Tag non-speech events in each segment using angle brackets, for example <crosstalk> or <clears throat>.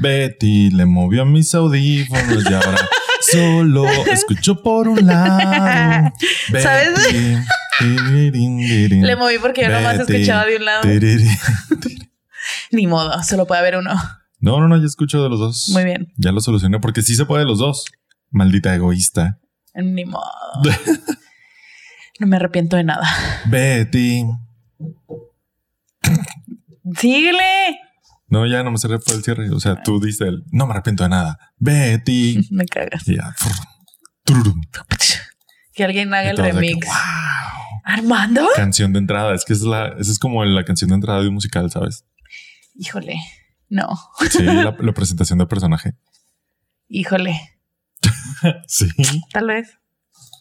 Betty le movió mis audífonos y ahora <laughs> solo escucho por un lado. <laughs> ¿Sabes? Le moví porque yo nomás escuchaba de un lado. <laughs> Ni modo, solo puede haber uno. No, no, no, yo escucho de los dos. Muy bien. Ya lo solucioné porque sí se puede de los dos. Maldita egoísta. Ni modo. No me arrepiento de nada. <laughs> Betty. Síguele. No, ya no me cerré por el cierre. O sea, tú dices el no me arrepiento de nada. Betty. <laughs> Me cagas. Ya. Que alguien haga el remix. "Wow". ¿Armando? Canción de entrada. Es que es la, esa es como la canción de entrada de un musical, ¿sabes? Híjole. No. Sí, <laughs> la, la presentación del personaje. Híjole. Sí. Tal vez.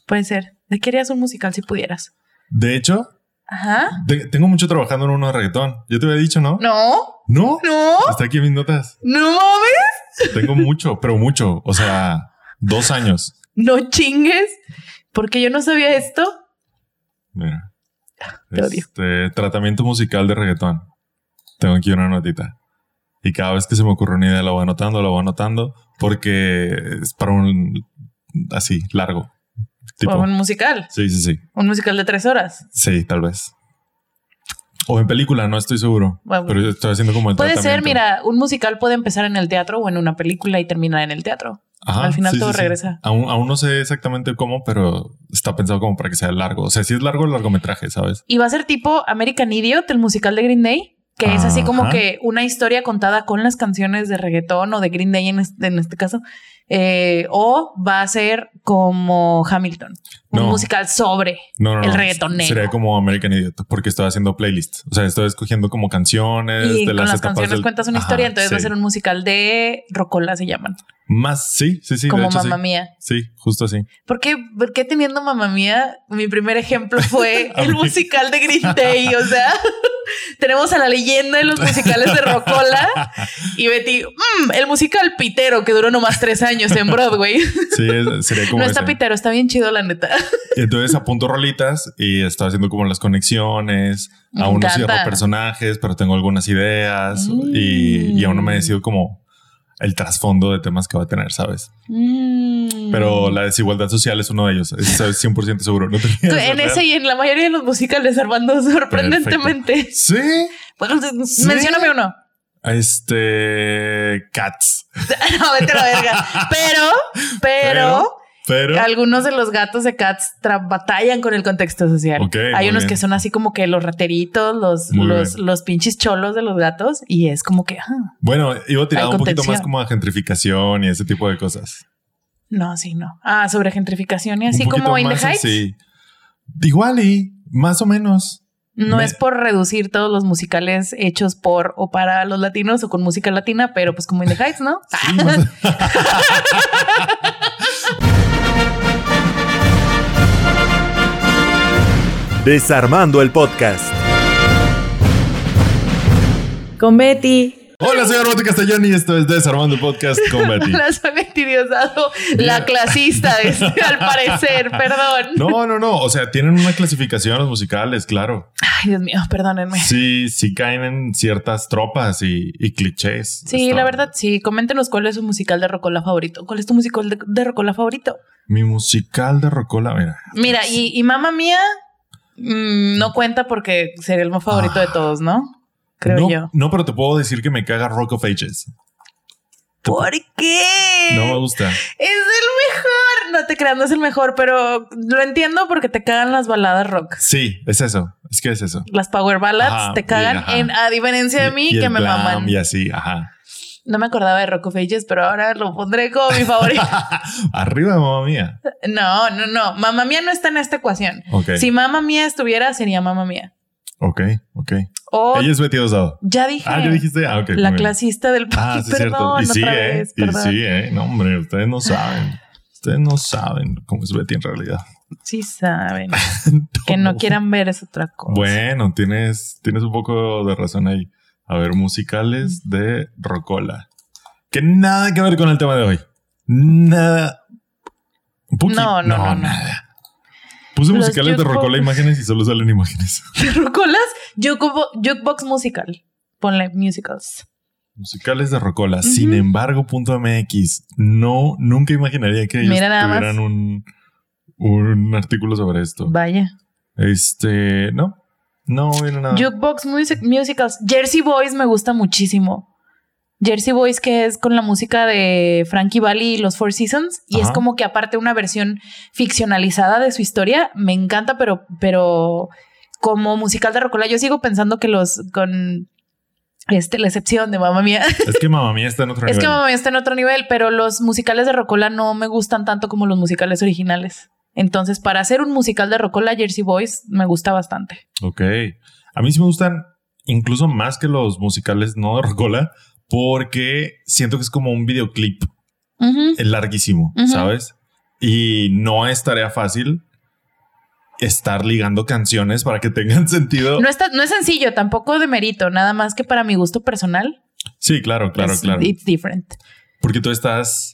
Puede ser. ¿De qué harías un musical si pudieras? De hecho, Ajá. tengo mucho trabajando en uno de reggaetón. Ya te había dicho, ¿no? No. No. No. Está aquí en mis notas. No mames. Tengo mucho, pero mucho. O sea, dos años. No chingues. Porque yo no sabía esto. Mira. Te odio. Este tratamiento musical de reggaetón. Tengo aquí una notita. Y cada vez que se me ocurre una idea la voy anotando, la voy anotando, porque es para un así, largo. Tipo. O un musical. Sí, sí, sí. Un musical de tres horas. Sí, tal vez. O en película, no estoy seguro. Bueno. pero yo estoy haciendo como el Puede ser, mira, un musical puede empezar en el teatro o en una película y terminar en el teatro. Ajá, al final sí, todo sí, sí. regresa. Aún, aún no sé exactamente cómo, pero está pensado como para que sea largo. O sea, si es largo el largometraje, ¿sabes? Y va a ser tipo American Idiot, el musical de Green Day, que es así como que una historia contada con las canciones de reggaetón o de Green Day en este, en este caso. Eh, o va a ser como Hamilton, un No. musical sobre No, no, el reggaetonero. Sería como American Idiot, porque estoy haciendo playlist. O sea, estoy escogiendo como canciones y de con las, las canciones del- cuentas una Ajá, historia, entonces va a ser un musical de Rocola se llaman, Más, sí, sí, sí. como Mamá sí. Mía. Sí, justo así. ¿Por qué, por qué teniendo Mamá Mía? Mi primer ejemplo fue <laughs> el musical de Green Day. O sea, <laughs> tenemos a la leyenda de los musicales de Rocola <laughs> y Betty, "Mm, el musical Pitero que duró nomás tres años en Broadway. <laughs> Sí, sería como no está ese. Pitero, está bien chido, la neta. Y Entonces apunto rolitas y estoy haciendo como las conexiones. Me aún no cierro personajes, pero tengo algunas ideas y, y aún no me Mm. decido como el trasfondo de temas que va a tener, ¿sabes? Mm. Pero la desigualdad social es uno de ellos. Es 100% seguro. No <laughs> en ese y en la mayoría de los musicales, Armando, sorprendentemente. Sí. Bueno, Sí. mencióname uno. Este. Cats. <laughs> No, vete a la verga. <laughs> Pero, pero, Pero. algunos de los gatos de Cats batallan con el contexto social. Hay unos bien. que son así como que los rateritos, los, los, los pinches cholos de los gatos, y es como que, ah, Bueno, iba tirado un poquito más como a gentrificación y ese tipo de cosas. no, sí, no. Ah, sobre gentrificación y así como In the Heights. así. Igual y más o menos. No Me- es por reducir todos los musicales hechos por o para los latinos o con música latina, pero pues como In the Heights, ¿no? <laughs> Sí, más- <laughs> Desarmando el podcast. Con Betty. Hola, soy Armando Castellón y esto es Desarmando Podcast con <laughs> Betty. La soy Betty Diosdado, la clasista, <laughs> al parecer, perdón. No, no, no. O sea, tienen una clasificación los musicales, claro. Ay, Dios mío, perdónenme. Sí, sí caen en ciertas tropas y, y clichés. Sí, Está- la verdad, sí. Coméntenos cuál es su musical de Rocola favorito. ¿Cuál es tu musical de, de Rocola favorito? Mi musical de Rocola, mira. Mira, y, y Mamma Mía mm, no cuenta porque sería el más favorito de todos, ¿no? Creo no, yo. No, pero te puedo decir que me caga Rock of Ages. ¿Por qué? No me gusta. Es el mejor. No te creas, no es el mejor, pero lo entiendo porque te cagan las baladas rock. Sí, es eso. Es que es eso. Las power ballads Ajá, te cagan, y en, a diferencia de mí, Y- y que me glam maman. Y así, ajá. No me acordaba de Rock of Ages, pero ahora lo pondré como mi favorito. <laughs> Arriba, mamá mía. no, no, no. Mamma Mía no está en esta ecuación. Si Mamma Mía estuviera, sería Mamma Mía. Ok, ok. O Ella es Betty Osado. ya dije. Ah, ya dijiste. Ah, ok. La bien. clasista del Ah, sí, perdón, cierto. Y sí, eh. vez, y sí, eh. No, hombre, ustedes no saben. Ustedes no saben cómo es Betty en realidad. Sí saben. <laughs> Que no quieran ver es otra cosa. Bueno, tienes, tienes un poco de razón ahí. A ver, musicales de Rocola. Que nada que ver con el tema de hoy. Nada. Un. No, no, no, no. nada. Puse Los musicales de. Rocola imágenes y solo salen imágenes. <laughs> Rocolas, jukebo- jukebox musical. Ponle musicals. Musicales de Rocola. Sin embargo, punto MX. No, nunca imaginaría que ellos tuvieran un, un artículo sobre esto. Vaya. Este, no, no, mira nada. Jukebox music- musicals. Jersey Boys me gusta muchísimo. Jersey Boys, que es con la música de Frankie Valli y los Four Seasons. Y es como que aparte una versión ficcionalizada de su historia. Me encanta, pero, pero como musical de Rocola, yo sigo pensando que los con este, la excepción de Mamma Mía. Es que mamá mía está en otro <laughs> es nivel. que Mamma Mía está en otro nivel, pero los musicales de Rocola no me gustan tanto como los musicales originales. Entonces, para hacer un musical de Rocola, Jersey Boys me gusta bastante. Ok. A mí sí me gustan incluso más que los musicales no de Rocola porque siento que es como un videoclip es larguísimo. ¿sabes? Y no es tarea fácil estar ligando canciones para que tengan <laughs> sentido. No, está, no es sencillo, tampoco de mérito, nada más que para mi gusto personal. Sí, claro, claro, es- claro. It's different. Porque tú estás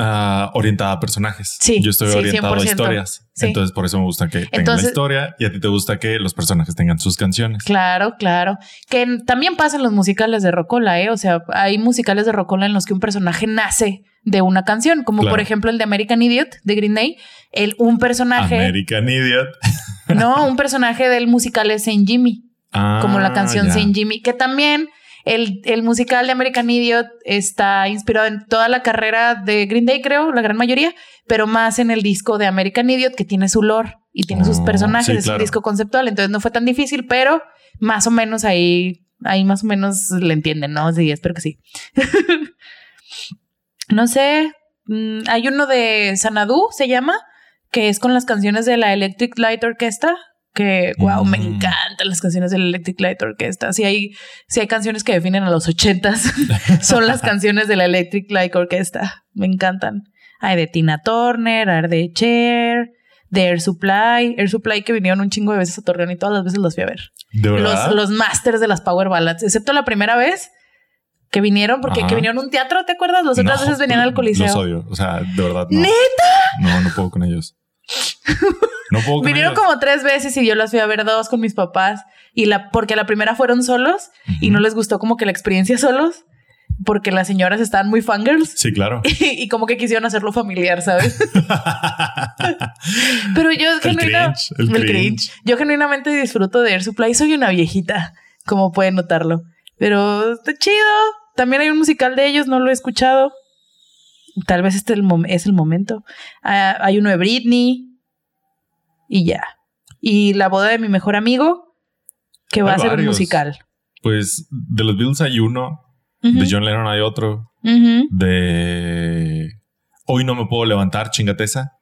ah, orientada a personajes. Sí, Yo estoy sí, orientado 100%. a historias. Sí. Entonces, por eso me gusta que tengan la historia y a ti te gusta que los personajes tengan sus canciones. Claro, claro. Que también pasa en los musicales de Rocola, ¿eh? O sea, hay musicales de Rocola en los que un personaje nace de una canción, como Claro. por ejemplo el de American Idiot de Green Day. El, un personaje, American Idiot. no, un personaje del musical es Saint Jimmy. como la Ah, canción ya. Saint Jimmy, que también el, el musical de American Idiot está inspirado en toda la carrera de Green Day, creo, la gran mayoría, pero más en el disco de American Idiot, que tiene su lore y tiene sus Oh, personajes, sí, es claro. un disco conceptual, entonces no fue tan difícil, pero más o menos ahí, ahí más o menos le entienden, ¿no? Sí, espero que sí. <laughs> no sé, mm, hay uno de Sanadu, se llama, que es con las canciones de la Electric Light Orchestra, que wow, me Mm. encantan las canciones de la Electric Light Orchestra. Si hay, si hay canciones que definen a los ochentas, <laughs> son las canciones de la Electric Light Orchestra. Me encantan. Hay de Tina Turner, hay de Cher, de Air Supply, Air Supply que vinieron un chingo de veces a Torreón y todas las veces los fui a ver. ¿De verdad? Los, los masters de las Power Ballads, excepto la primera vez que vinieron, porque Ajá. que vinieron a un teatro, ¿te acuerdas? Las otras veces venían al Coliseo. Los odio. O sea, de verdad. No. ¿Neta? No, no puedo con ellos. No puedo Vinieron como tres veces y yo las fui a ver dos con mis papás. Y la, porque la primera fueron solos y no les gustó como que la experiencia solos, porque las señoras estaban muy fangirls Sí, claro. <laughs> y, como que quisieron hacerlo familiar, ¿sabes? <laughs> Pero yo El genuina- cringe, el el cringe. cringe. Yo genuinamente disfruto de Air Supply. Soy una viejita, como pueden notarlo. Pero está chido. También hay un musical de ellos, no lo he escuchado. Tal vez este es el momento. Ah, hay uno de Britney. Y ya. Y la boda de mi mejor amigo, que va Hay a ser un varios. musical. Pues de los Beatles hay uno. De John Lennon hay otro. De Hoy no me puedo levantar, chingateza.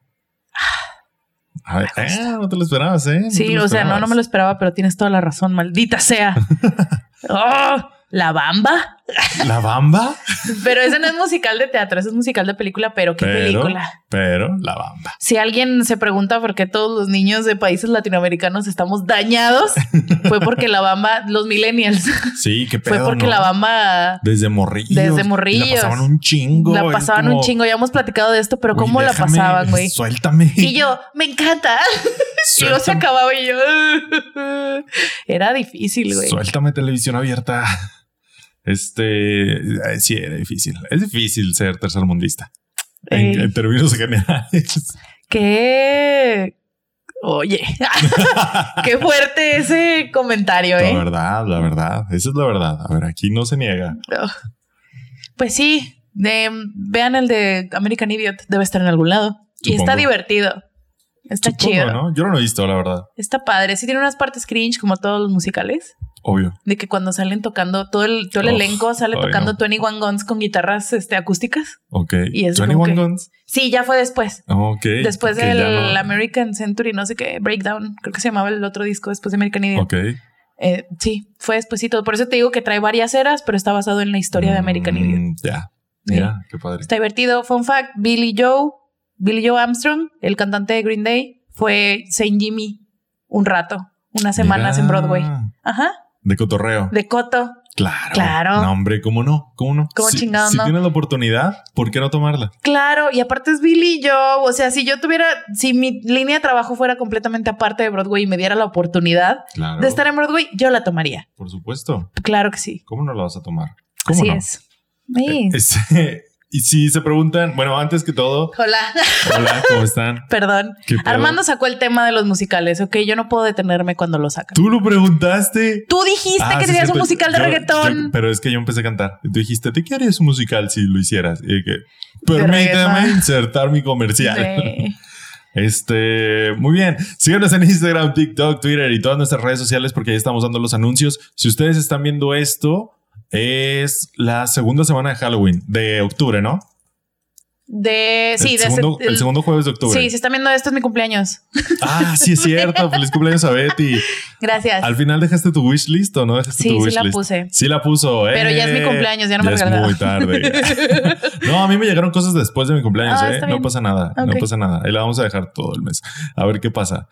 A ver, Me gusta. eh, no te lo esperabas, ¿eh? No Sí, o sea, no, no me lo esperaba, pero tienes toda la razón, maldita sea. <laughs> ¡Oh! La bamba. ¿La bamba? Pero ese no es musical de teatro, ese es musical de película, pero qué Pero, película. pero la bamba. Si alguien se pregunta por qué todos los niños de países latinoamericanos estamos dañados, fue porque la bamba, los millennials, Sí, qué pedo, fue porque ¿no? la bamba Desde morrillos. Desde morrillos. La pasaban un chingo. la pasaban como, un chingo. Ya hemos platicado de esto, pero "Güey, ¿cómo la pasaban, güey? Suéltame. Y yo, me encanta. <laughs> Y luego se acababa y yo. <laughs> Era difícil, güey. Suéltame televisión abierta. Este eh, sí era difícil. Es difícil ser tercermundista en, términos generales. Qué. Oye, <laughs> qué fuerte ese comentario, La ¿eh? verdad, la verdad. Esa es la verdad. A ver, aquí no se niega. Pues sí, de- vean el de American Idiot, debe estar en algún lado. Y está divertido. Está Supongo, chido. ¿no? Yo no lo he visto, la verdad. Está padre. Sí tiene unas partes cringe como todos los musicales. Obvio. De que cuando salen tocando, todo el, todo el Uf, elenco sale ay, tocando no. 21 Guns con guitarras este, acústicas. Ok. Y es 21 como que- Guns. Sí, ya fue después. Ok. Después del ya no- American Century, no sé qué, Breakdown, creo que se llamaba el otro disco después de American Idiot. Ok. Eh, sí, fue despuesito. Por eso te digo que trae varias eras, pero está basado en la historia de American Mm, Idiot. Ya. Sí. Mira, qué padre. Está divertido. Fun fact: Billy Joe, Billy Joe Armstrong, el cantante de Green Day, fue Saint Jimmy un rato, unas semanas en. Broadway. Ajá, De cotorreo. de Coto. Claro. Claro. No, hombre, ¿cómo no? ¿Cómo no? ¿Cómo si, chingado Si no? tienes la oportunidad, ¿por qué no tomarla? Claro, y aparte es Billy Joe. O sea, si yo tuviera, si mi línea de trabajo fuera completamente aparte de Broadway y me diera la oportunidad Claro. de estar en Broadway, yo la tomaría. Por supuesto. Claro que sí. ¿Cómo no la vas a tomar? ¿Cómo Así no? es. Sí. Este, y si se preguntan, bueno, antes que todo, Hola. hola, ¿cómo están? <laughs> Perdón. Armando sacó el tema de los musicales, ok. Yo no puedo detenerme cuando lo sacan. ¿Tú lo preguntaste? Tú dijiste Ah, que sí, tenías un musical de Yo- reggaetón. yo- pero es que yo empecé a cantar. Tú dijiste, ¿te qué harías un musical si lo hicieras? Y que, permítame insertar mi comercial. Sí. <laughs> Este, muy bien. Síganos en Instagram, TikTok, Twitter y todas nuestras redes sociales porque ahí estamos dando los anuncios. Si ustedes están viendo esto, es la segunda semana de Halloween de octubre, ¿no? De, sí, el, de segundo, ese- el segundo jueves de octubre. Sí, si están viendo esto es mi cumpleaños. Ah, sí es cierto. <laughs> Feliz cumpleaños a Betty. Gracias. Al final dejaste tu wishlist o no dejaste Sí, tu sí wishlist. la puse. Sí la puso, eh. Pero ya es mi cumpleaños, ya no me es regalaron. muy tarde. <laughs> no, a mí me llegaron cosas después de mi cumpleaños, Ah, eh. No pasa nada, no Ok. pasa nada. Ahí la vamos a dejar todo el mes. A ver qué pasa.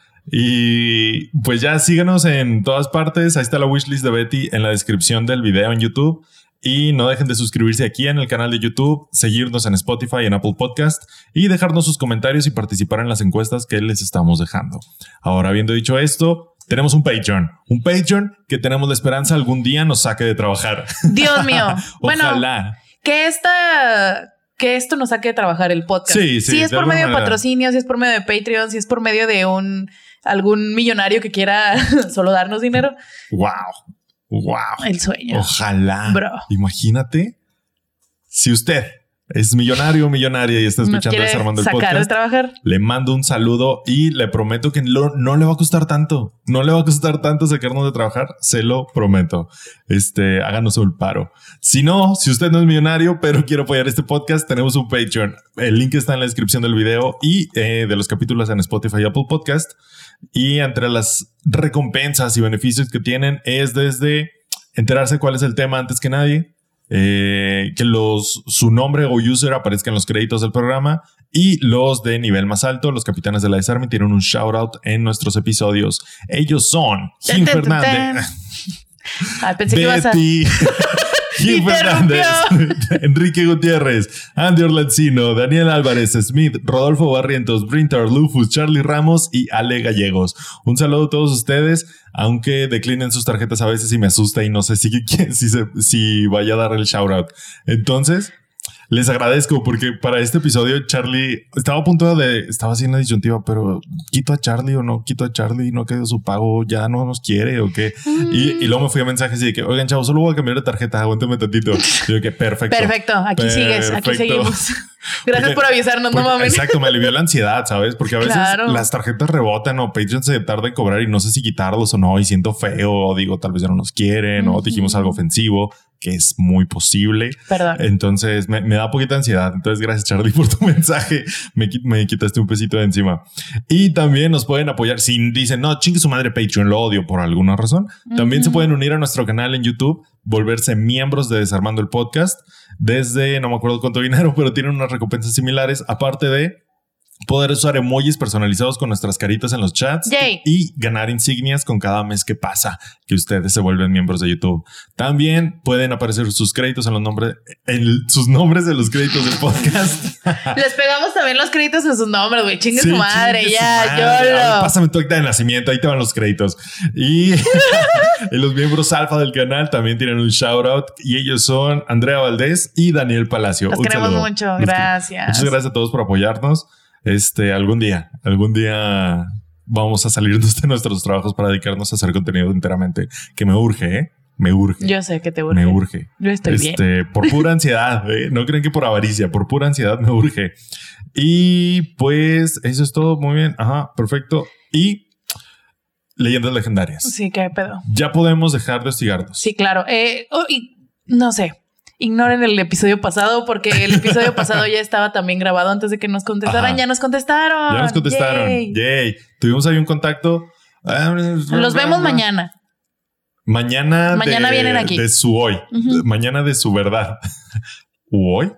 Y pues ya síganos en todas partes. Ahí está la wishlist de Betty en la descripción del video en YouTube. Y no dejen de suscribirse aquí en el canal de YouTube, seguirnos en Spotify y en Apple Podcast y dejarnos sus comentarios y participar en las encuestas que les estamos dejando. Ahora, habiendo dicho esto, tenemos un Patreon. Un Patreon que tenemos la esperanza algún día nos saque de trabajar. <laughs> Dios mío. bueno, Ojalá. que esta que esto nos saque de trabajar el podcast. Sí, sí, Si es de por medio de patrocinio, si es por medio de Patreon, si es por medio de un algún millonario que quiera <laughs> solo darnos dinero, Wow. Wow. el sueño. Ojalá. Bro. Imagínate si usted es millonario o millonaria y está escuchando Desarmando el sacar de podcast. trabajar. Le mando un saludo y le prometo que lo- no le va a costar tanto. No le va a costar tanto sacarnos de trabajar. Se lo prometo. Este, háganos el paro. Si no, si usted no es millonario, pero quiere apoyar este podcast, tenemos un Patreon. El link está en la descripción del video y eh, de los capítulos en Spotify y Apple Podcast. Y entre las recompensas y beneficios que tienen es desde enterarse cuál es el tema antes que nadie, eh, que los, su nombre o user aparezca en los créditos del programa y los de nivel más alto, los capitanes de la Desarme, tienen un shout out en nuestros episodios. Ellos son Jim Fernández, Ay, pensé que ibas a Interrumpió. Fernández, <laughs> Enrique Gutiérrez, Andy Orlancino, Daniel Álvarez, Smith, Rodolfo Barrientos, Brinter, Lufus, Charlie Ramos y Ale Gallegos. Un saludo a todos ustedes, aunque declinen sus tarjetas a veces y me asusta y no sé si, <laughs> si, si vaya a dar el shout out. Entonces, les agradezco porque para este episodio Charlie estaba a punto de, estaba la disyuntiva, pero quito a Charlie o no quito a Charlie, no ha quedado su pago, ya no nos quiere o qué. Y, y luego me fui a mensajes y de que, oigan, chavos, solo voy a cambiar de tarjeta, aguántame tantito. Y yo que perfecto. Perfecto, aquí sigues, aquí seguimos. <laughs> Gracias Porque- por avisarnos, no Porque- mames. Exacto, me alivió la ansiedad, ¿sabes? Porque a veces Claro. las tarjetas rebotan o Patreon se tarda en cobrar y no sé si quitarlos o no y siento feo o digo tal vez ya no nos quieren o dijimos algo ofensivo, que es muy posible. Perdón. Entonces me, me da poquita ansiedad. Entonces, gracias, Charlie, por tu <laughs> mensaje. Me, me quitaste un pesito de encima. Y también nos pueden apoyar. Si dicen, no, chingue su madre Patreon, lo odio por alguna razón. También se pueden unir a nuestro canal en YouTube, volverse miembros de Desarmando el Podcast. Desde no me acuerdo cuánto dinero, <laughs> pero tienen unas recompensas similares. Aparte de poder usar emojis personalizados con nuestras caritas en los chats Yay. y ganar insignias con cada mes que pasa que ustedes se vuelven miembros de YouTube. También pueden aparecer sus créditos en los nombres, en sus nombres de los créditos del podcast. <laughs> <laughs> Les pegamos también los créditos en sus nombres, güey. Chingue Sí, su madre, chingue su ya, madre. yo lo. Pásame tu acta de nacimiento, ahí te van los créditos. Y, <laughs> y los miembros alfa del canal también tienen un shout out y ellos son Andrea Valdés y Daniel Palacio. Los Un queremos saludo. mucho, Los gracias. Muchas gracias a todos por apoyarnos. Este, algún día, algún día vamos a salirnos de nuestros trabajos para dedicarnos a hacer contenido enteramente, que me urge, ¿eh? Me urge. Yo sé que te urge. me urge. Yo estoy bien. Este, por pura ansiedad, ¿eh? no creen que por avaricia, por pura ansiedad me urge. Y pues eso es todo, muy bien, ajá, perfecto. Y leyendas legendarias. Sí, qué pedo. Ya podemos dejar de hostigarnos. Sí, claro. Eh, oh, y no sé. Ignoren el episodio pasado porque el episodio pasado ya estaba también grabado antes de que nos contestaran. Ajá. Ya nos contestaron. Ya nos contestaron. Yay. Yay. Tuvimos ahí un contacto. Los vemos mañana. Mañana, Mañana de, vienen aquí. de su hoy. Mañana de su verdad. <laughs> ¿U hoy?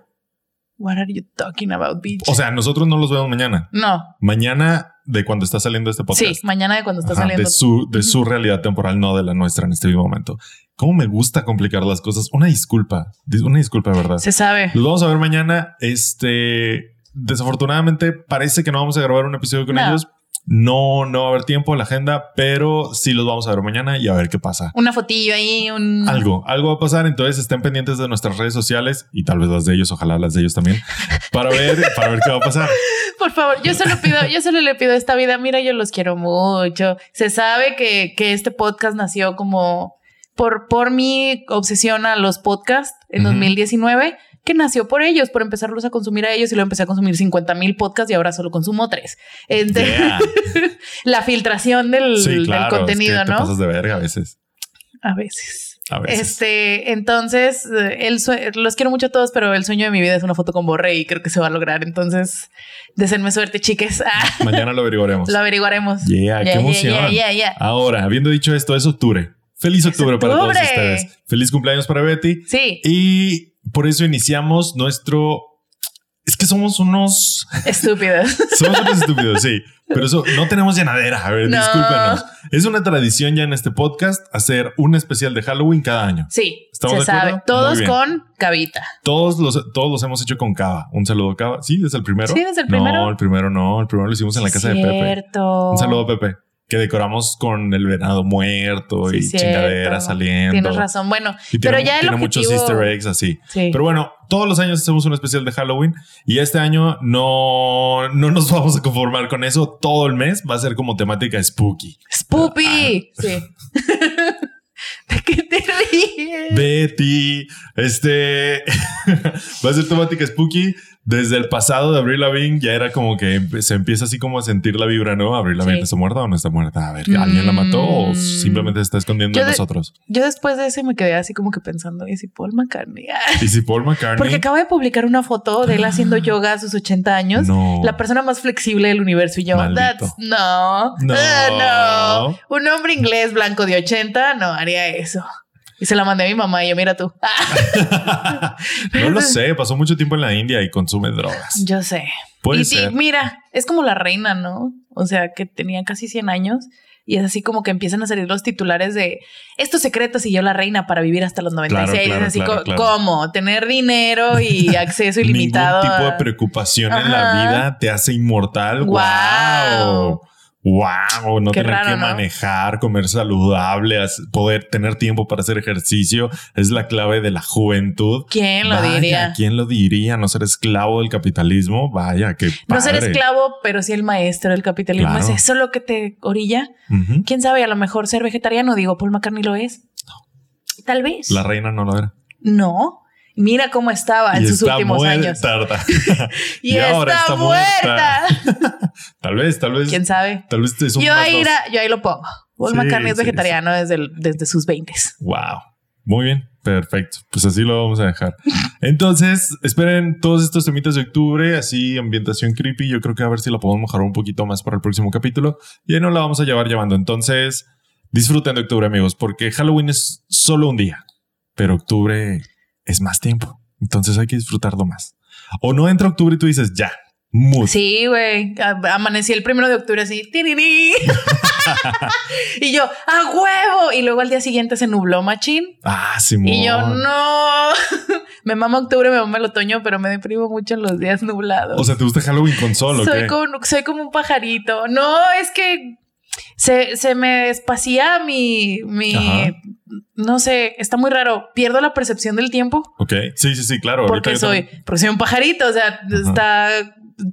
What are you talking about, bitch? O sea, nosotros no los vemos mañana. no. Mañana de cuando está saliendo este podcast. Sí, mañana de cuando está Ajá, saliendo. de su, de su realidad temporal, no de la nuestra en este mismo momento. Cómo me gusta complicar las cosas. Una disculpa, dis- una disculpa, ¿verdad? Se sabe. Los vamos a ver mañana. Este, desafortunadamente parece que no vamos a grabar un episodio con No. ellos. No, no va a haber tiempo en la agenda, pero sí los vamos a ver mañana y a ver qué pasa. Una fotillo ahí, un... Algo, algo va a pasar. Entonces estén pendientes de nuestras redes sociales y tal vez las de ellos, ojalá las de ellos también, para ver, para ver qué va a pasar. <laughs> Por favor, yo solo pido, yo solo le pido esta vida, mira, yo los quiero mucho. Se sabe que, que este podcast nació como por, por mi obsesión a los podcasts en Ujú. 2019, que nació por ellos, por empezarlos a consumir a ellos y luego empecé a consumir 50 mil podcasts y ahora solo consumo tres. Yeah. <laughs> La filtración del, Sí, del claro. es que contenido, te ¿no? pasas de verga a veces. A veces. A veces. Este, entonces, eh, el los quiero mucho a todos, pero el sueño de mi vida es una foto con Borre y creo que se va a lograr. Entonces, deseenme suerte, chiques. Ah, <laughs> Mañana lo averiguaremos. lo averiguaremos. Yeah, qué emoción. Yeah, yeah, yeah. Ahora, habiendo dicho esto, es octubre. Feliz octubre, para todos ustedes. Feliz cumpleaños para Betty. Sí, Y por eso iniciamos nuestro. Es que somos unos. estúpidos. <laughs> Somos unos estúpidos, sí. Pero eso no tenemos llenadera. A ver, No. discúlpenos. Es una tradición ya en este podcast hacer un especial de Halloween cada año. Sí, ¿Estamos se de acuerdo? sabe. Todos con cabita. Todos los, todos los hemos hecho con Cava. Un saludo, Cava. Sí, desde el primero. Sí, desde el No, primero. el primero no. El primero lo hicimos en la casa de Pepe. Cierto. Un saludo, Pepe. Que decoramos con el venado muerto Sí, y cierto. chingadera saliendo. Tienes razón. Bueno, Y pero tiene, ya el tiene muchos easter eggs así. sí. Pero bueno, todos los años hacemos un especial de Halloween y este año no, no nos <laughs> vamos a conformar con eso. Todo el mes va a ser como temática spooky. Spoopy. Ah. Sí. <laughs> ¿De qué te ríes? Betty, este <laughs> va a ser temática spooky. Desde el pasado de Avril Lavigne ya era como que se empieza así como a sentir la vibra, ¿no? Avril Lavigne Sí. está muerta o no está muerta. A ver, ¿alguien la mató o Mm. simplemente se está escondiendo Yo de nosotros? Yo después de ese me quedé así como que pensando, ¿y si Paul McCartney? Y si Paul McCartney Porque acaba de publicar una foto de él haciendo <gasps> yoga a sus 80 años. no, La persona más flexible del universo y yo, that's no, No. <laughs> No. Un hombre inglés blanco de 80 no haría eso. Y se la mandé a mi mamá y yo, mira tú. <laughs> No lo sé, pasó mucho tiempo en la India y consume drogas. yo sé. Puede y, ser. mira, es como la reina, ¿no? O sea, que tenía casi 100 años y es así como que empiezan a salir los titulares de estos secretos y yo la reina para vivir hasta los 96. claro, es así claro, co- claro. como tener dinero y <laughs> acceso ilimitado. Ningún tipo de a- preocupación en la vida te hace inmortal. Wow. Wow, no Qué tener raro, que ¿no? manejar, comer saludable, poder tener tiempo para hacer ejercicio es la clave de la juventud. ¿Quién lo Vaya, diría? ¿Quién lo diría? No ser esclavo del capitalismo. Vaya, que No ser esclavo, pero sí el maestro del capitalismo. Claro. ¿Es eso lo que te orilla? ¿Quién sabe? A lo mejor ser vegetariano, digo, Paul McCartney lo es. Tal vez. La reina no lo era. No. Mira cómo estaba en sus últimos años. <laughs> <laughs> Y, y ahora está, está muerta. <laughs> tal vez, tal vez. ¿Quién sabe? Tal vez es un Yo ahí, yo ahí lo pongo. Paul Sí, McCartney es sí, vegetariano Desde, el- desde sus 20. Wow. Muy bien. Perfecto. Pues así lo vamos a dejar. Entonces, esperen todos estos temitas de octubre, así ambientación creepy. Yo creo que a ver si la podemos mejorar un poquito más para el próximo capítulo. Y ahí nos la vamos a llevar llevando. Entonces, disfruten de octubre, amigos, porque Halloween es solo un día, pero octubre es más tiempo. Entonces hay que disfrutarlo más. O no entra octubre y tú dices, ya, mood. Sí, güey. Amanecí el primero de octubre así. <laughs> y yo, ¡a huevo! Y luego al día siguiente se nubló machín. Ah, Simón. Y yo, no. <laughs> me mama octubre, me mama el otoño, pero me deprimo mucho en los días nublados. O sea, ¿te gusta Halloween con sol o soy, qué? como, soy como un pajarito. No, es que se, se me espacía mi, mi Ajá. no sé, está muy raro. Pierdo la percepción del tiempo Ok. Sí, sí, sí, claro. porque soy, porque soy un pajarito. O sea, está,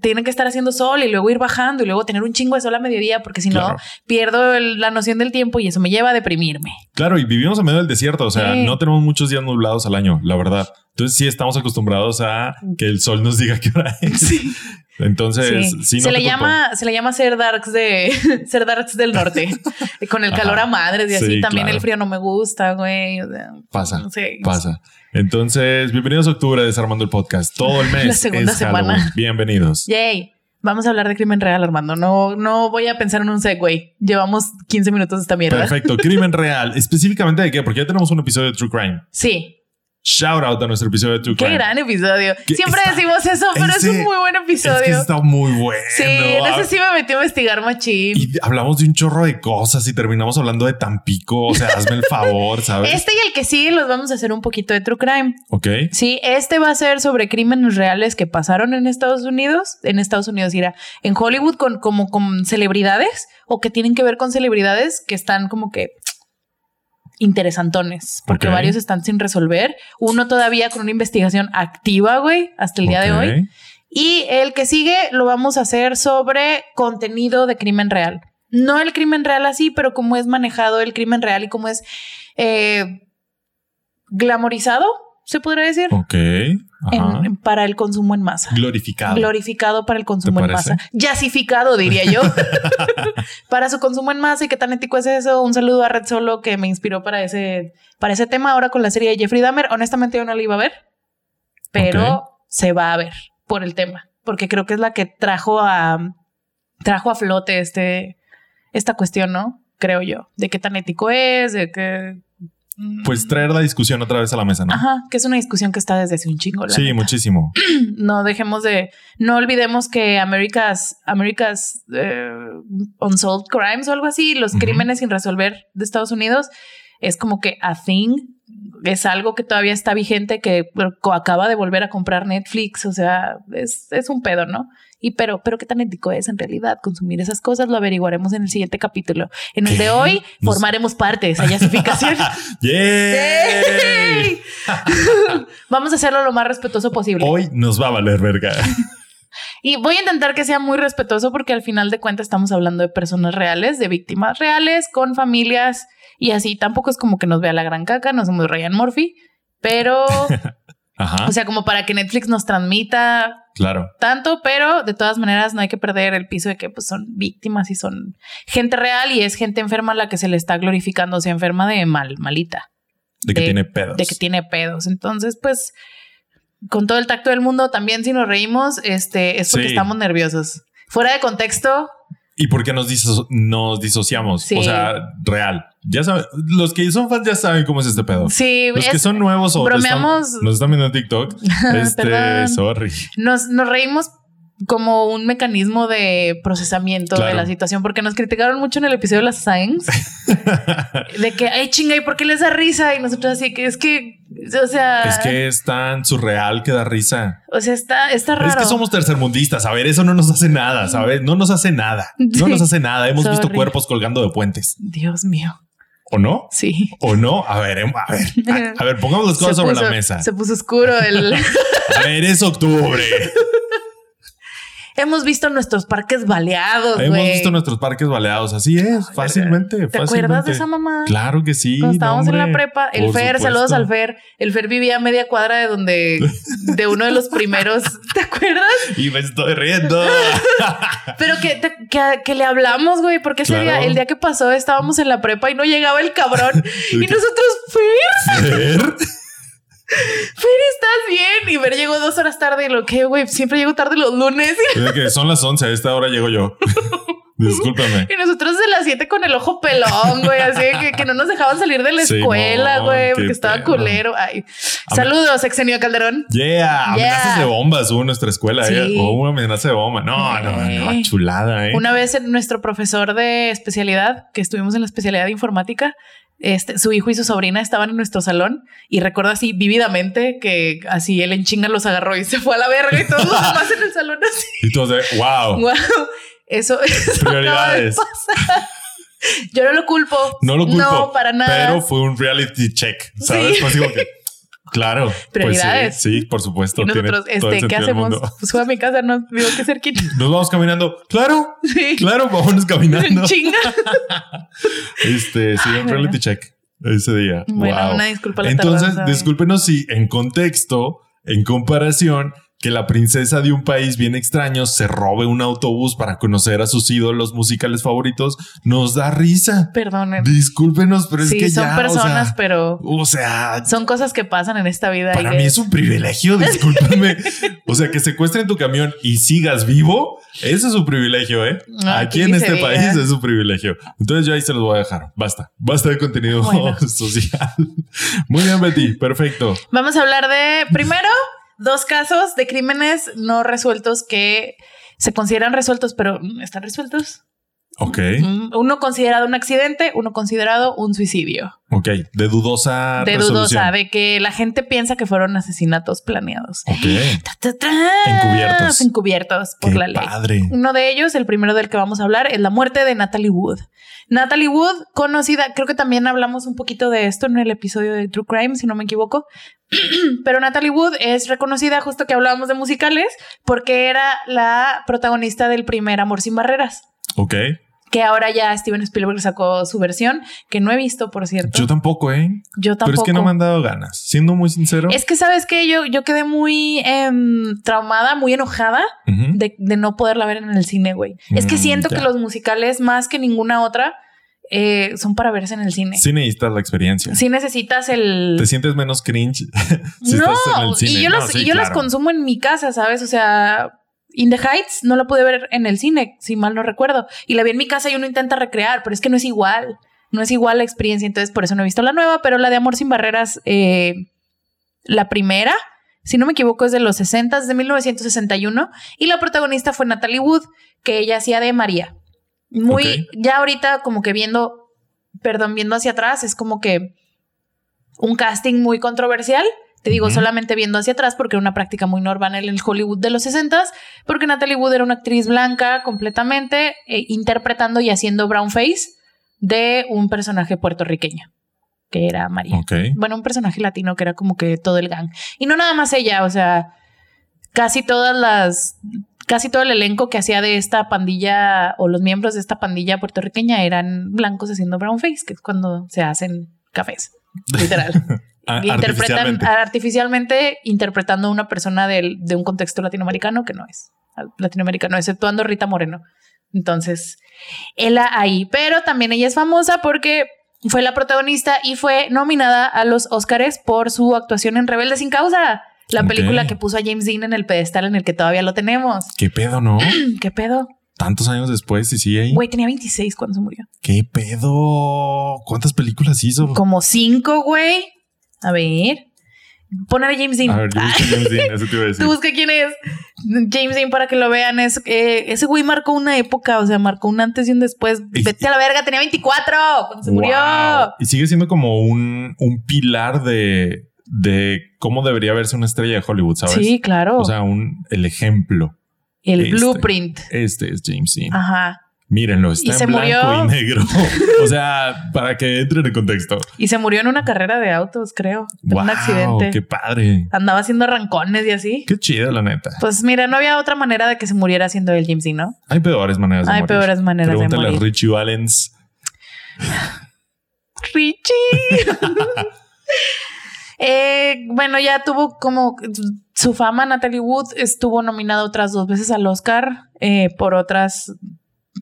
tiene que estar haciendo sol y luego ir bajando y luego tener un chingo de sol a mediodía porque si Claro. no pierdo el- la noción del tiempo y eso me lleva a deprimirme. Claro, y vivimos en medio del desierto, o sea, Sí. no tenemos muchos días nublados al año, la verdad. Entonces sí estamos acostumbrados a que el sol nos diga qué hora es. <laughs> Entonces, Sí. sí, no se le llama, se le llama ser darks de <laughs> ser darks del norte. <laughs> Con el Ajá. calor a madres y así. Sí, También claro. el frío no me gusta, güey. O sea, Pasa, no sé. Pasa. Entonces, bienvenidos a octubre de Desarmando el Podcast. Todo el mes. La segunda es semana. Halloween. Bienvenidos. Yay. Vamos a hablar de crimen real, Armando. No, no voy a pensar en un segue. Llevamos 15 minutos de esta mierda. Perfecto. Crimen <laughs> real. Específicamente de qué? Porque ya tenemos un episodio de True Crime. Sí. Shout out a nuestro episodio de True Qué Crime. gran episodio. Siempre está- decimos eso, pero es un muy buen Es que episodio. está muy bueno. sí, en ese sí me metí a investigar machín. Y hablamos de un chorro de cosas y terminamos hablando de Tampico. O sea, hazme el favor, <laughs> ¿sabes? Este y el que sigue los vamos a hacer un poquito de true crime. Ok. Sí, este va a ser sobre crímenes reales que pasaron en Estados Unidos, en Estados Unidos, irá, en Hollywood con como con celebridades o que tienen que ver con celebridades que están como que interesantones, porque varios están sin resolver, uno todavía con una investigación activa, güey, hasta el día de hoy. Y el que sigue lo vamos a hacer sobre contenido de crimen real. No el crimen real así, pero cómo es manejado el crimen real y cómo es eh, glamorizado, se podría decir, Ok. Ajá. en- para el consumo en masa. Glorificado. Glorificado para el consumo en masa. Yasificado, diría yo. <laughs> para su consumo en masa y qué tan ético es eso. Un saludo a Red Solo que me inspiró para ese, para ese tema ahora con la serie de Jeffrey Dahmer. Honestamente yo no la iba a ver, pero se va a ver por el tema, porque creo que es la que trajo a, trajo a flote este, esta cuestión, ¿no? Creo yo, de qué tan ético es, de que... mm, Pues traer la discusión otra vez a la mesa, ¿no? Ajá, que es una discusión que está desde hace un chingo. la Sí, neta. muchísimo. <clears throat> no dejemos de, no olvidemos que America's, America's eh, Unsolved Crimes o algo así, los crímenes sin resolver de Estados Unidos, es como que a thing, es algo que todavía está vigente, que acaba de volver a comprar Netflix, o sea, es, es un pedo, ¿no? Y pero, pero qué tan ético es en realidad consumir esas cosas, lo averiguaremos en el siguiente capítulo. En el de hoy Nos- formaremos parte de esa. ¡Yay! <laughs> Vamos a hacerlo lo más respetuoso posible. Hoy nos va a valer verga. <laughs> Y voy a intentar que sea muy respetuoso porque al final de cuentas estamos hablando de personas reales, de víctimas reales, con familias y así. Tampoco es como que nos vea la gran caca, no somos Ryan Murphy, pero, <laughs> Ajá. o sea, como para que Netflix nos transmita claro. tanto, pero de todas maneras no hay que perder el piso de que pues, son víctimas y son gente real y es gente enferma a la que se le está glorificando, o sea, enferma de mal, malita, De que tiene pedos. de que tiene pedos. Entonces, pues, con todo el tacto del mundo, también si nos reímos, este, es porque Sí. estamos nerviosos. Fuera de contexto, ¿Y por qué nos, diso- nos disociamos? Sí. O sea, real. Ya saben, los que son fans ya saben cómo es este pedo. sí, Los que son nuevos o bromeamos- están- nos están viendo en TikTok. <laughs> este, sorry. nos, nos reímos como un mecanismo de procesamiento de la situación, porque nos criticaron mucho en el episodio de las Science, <laughs> de que, ay, chinga, ¿y por qué les da risa? Y nosotros así que es que, o sea, Es que es tan surreal que da risa. o sea, está, está raro. Es que somos tercermundistas. A ver, eso no nos hace nada, ¿sabes? No nos hace nada. No nos hace nada. Hemos visto cuerpos colgando de puentes. Dios mío. ¿O no? Sí. ¿O no? A ver, em- a ver. A, a ver, pongamos las <laughs> cosas sobre la mesa. Se puso oscuro el. <laughs> A ver, es octubre. Hemos visto nuestros parques baleados, Hemos visto nuestros parques baleados. Así es, fácilmente. ¿Te fácilmente. acuerdas de esa mamá? Claro que sí. Cuando estábamos en la prepa, el Fer, supuesto. saludos al Fer. El Fer vivía a media cuadra de donde, de uno de los primeros, <laughs> ¿te acuerdas? Y me estoy riendo. <laughs> Pero que, que, que le hablamos, güey, porque ese Claro. día, el día que pasó, estábamos en la prepa y no llegaba el cabrón. <laughs> y nosotros, Fer, Ver. Fer, ¿estás bien? Y Fer llegó dos horas tarde y lo que, güey, siempre llego tarde los lunes. <laughs> Que son las 11, a esta hora llego yo. <laughs> Discúlpame. Y nosotros de las 7 con el ojo pelón, güey, así que, que no nos dejaban salir de la Sí, escuela, no, güey, porque estaba culero. Ay. Saludos, Exenio Calderón. Yeah, amenazas Yeah. de bombas hubo en nuestra escuela. Sí. ¿eh? Una amenaza de bomba. No, no, no, Eh. chulada, ¿eh? Una vez en nuestro profesor de especialidad, que estuvimos en la especialidad de informática, este, su hijo y su sobrina estaban en nuestro salón y recuerdo así vívidamente que así él en chinga los agarró y se fue a la verga y todos los <laughs> demás en el salón así. Y todos de wow. Wow, <laughs> eso, de Prioridades. pasar. Yo no lo culpo. No lo culpo. No, para nada. Pero fue un reality check. ¿Sabes? Sí. Así como que, claro. Prioridades. Pues sí, sí, por supuesto. y nosotros, este, ¿qué hacemos? Pues fue a mi casa, no digo que cerquita. <laughs> Nos vamos caminando. Claro, Sí. claro, vámonos caminando. <laughs> Chinga. <laughs> Este, sí, un reality check ese día. Bueno, Wow. una disculpa la Entonces, tardanza. discúlpenos si en contexto, en comparación, que la princesa de un país bien extraño se robe un autobús para conocer a sus ídolos musicales favoritos nos da risa. Perdonen. Discúlpenos, pero sí, es que son ya, personas, o sea, pero o sea, son cosas que pasan en esta vida. y para que- mí es un privilegio, <laughs> discúlpame. o sea, que secuestren tu camión y sigas vivo, eso es un privilegio, ¿eh? No, Aquí en este diga. país es un privilegio. Entonces yo ahí se los voy a dejar. Basta, basta de contenido Bueno. <laughs> social. Muy bien, Betty, perfecto. Vamos a hablar de, primero, dos casos de crímenes no resueltos que se consideran resueltos, pero están resueltos. Ok, Uno considerado un accidente, uno considerado un suicidio. ok, de dudosa de resolución. dudosa, de que la gente piensa que fueron asesinatos planeados. Ok, Ta, ta, ta. Encubiertos. Encubiertos por qué la ley. padre. Uno de ellos, el primero del que vamos a hablar, es la muerte de Natalie Wood. Natalie Wood, conocida, creo que también hablamos un poquito de esto en el episodio de True Crime, si no me equivoco. <clears throat> Pero Natalie Wood es reconocida, justo que hablábamos de musicales, porque era la protagonista del primer Amor sin Barreras, Ok, que ahora ya Steven Spielberg sacó su versión, que no he visto, por cierto. yo tampoco, ¿eh? Yo tampoco. Pero es que no me han dado ganas. Siendo muy sincero. Es que sabes que yo, yo quedé muy em, traumada, muy enojada de, de no poderla ver en el cine, güey. es que Mm, siento ya. que los musicales, más que ninguna otra, eh, son para verse en el cine. Sí necesitas la experiencia. Sí necesitas el... Te sientes menos cringe <laughs> si no, estás en el cine. y yo, No, sí, y yo las consumo en mi casa, ¿sabes? O sea, In the Heights no la pude ver en el cine, si mal no recuerdo. Y la vi en mi casa y uno intenta recrear, pero es que no es igual. No es igual la experiencia, entonces por eso no he visto la nueva, pero la de Amor sin Barreras, eh, la primera, si no me equivoco, es de los 60, es de 1961, y la protagonista fue Natalie Wood, que ella hacía de María. Muy, ya ahorita como que viendo, perdón, viendo hacia atrás, es como que un casting muy controversial. Te digo, solamente viendo hacia atrás porque era una práctica muy normal en el Hollywood de los 60 porque Natalie Wood era una actriz blanca completamente, eh, interpretando y haciendo brown face de un personaje puertorriqueño, que era María. Bueno, un personaje latino que era como que todo el gang. Y no nada más ella, o sea, casi todas las, casi todo el elenco que hacía de esta pandilla o los miembros de esta pandilla puertorriqueña eran blancos haciendo brown face, que es cuando se hacen cafés, literal. <laughs> Interpretan artificialmente. artificialmente interpretando a una persona del- de un contexto latinoamericano que no es latinoamericano, exceptuando Rita Moreno. Entonces, ella ahí, pero también ella es famosa porque fue la protagonista y fue nominada a los Oscars por su actuación en Rebelde sin causa, la película que puso a James Dean en el pedestal en el que todavía lo tenemos. ¿Qué pedo, no? <clears throat> ¿Qué pedo? Tantos años después y sigue ahí. Güey, tenía 26 cuando se murió. ¿Qué pedo? ¿Cuántas películas hizo? Como cinco, güey. A ver. Poner a James Dean. A ver, James Dean, eso te iba a <laughs> decir. Tú busca quién es. James Dean para que lo vean. Es, eh, ese güey marcó una época, o sea, marcó un antes y un después. Y- Vete a la verga, tenía 24 cuando se murió. Wow. Y sigue siendo como un, un pilar de, de cómo debería verse una estrella de Hollywood, ¿sabes? Sí, claro. O sea, un, el ejemplo. el este. blueprint. Este es James Dean. Ajá. Mírenlo, está Y se en blanco murió. y <laughs> negro. <laughs> o sea, para que entren en contexto. Y se murió en una carrera de autos, creo. Wow, un accidente. qué padre. Andaba haciendo arrancones y así. Qué chido, la neta. Pues mira, no había otra manera de que se muriera siendo el Dean, ¿no? Hay peores maneras de Hay morir. peores maneras de Pregúntale morir. a Richie Valens. <laughs> Richie. Eh, bueno, ya tuvo como su fama. Natalie Wood estuvo nominada otras dos veces al Oscar eh, por otras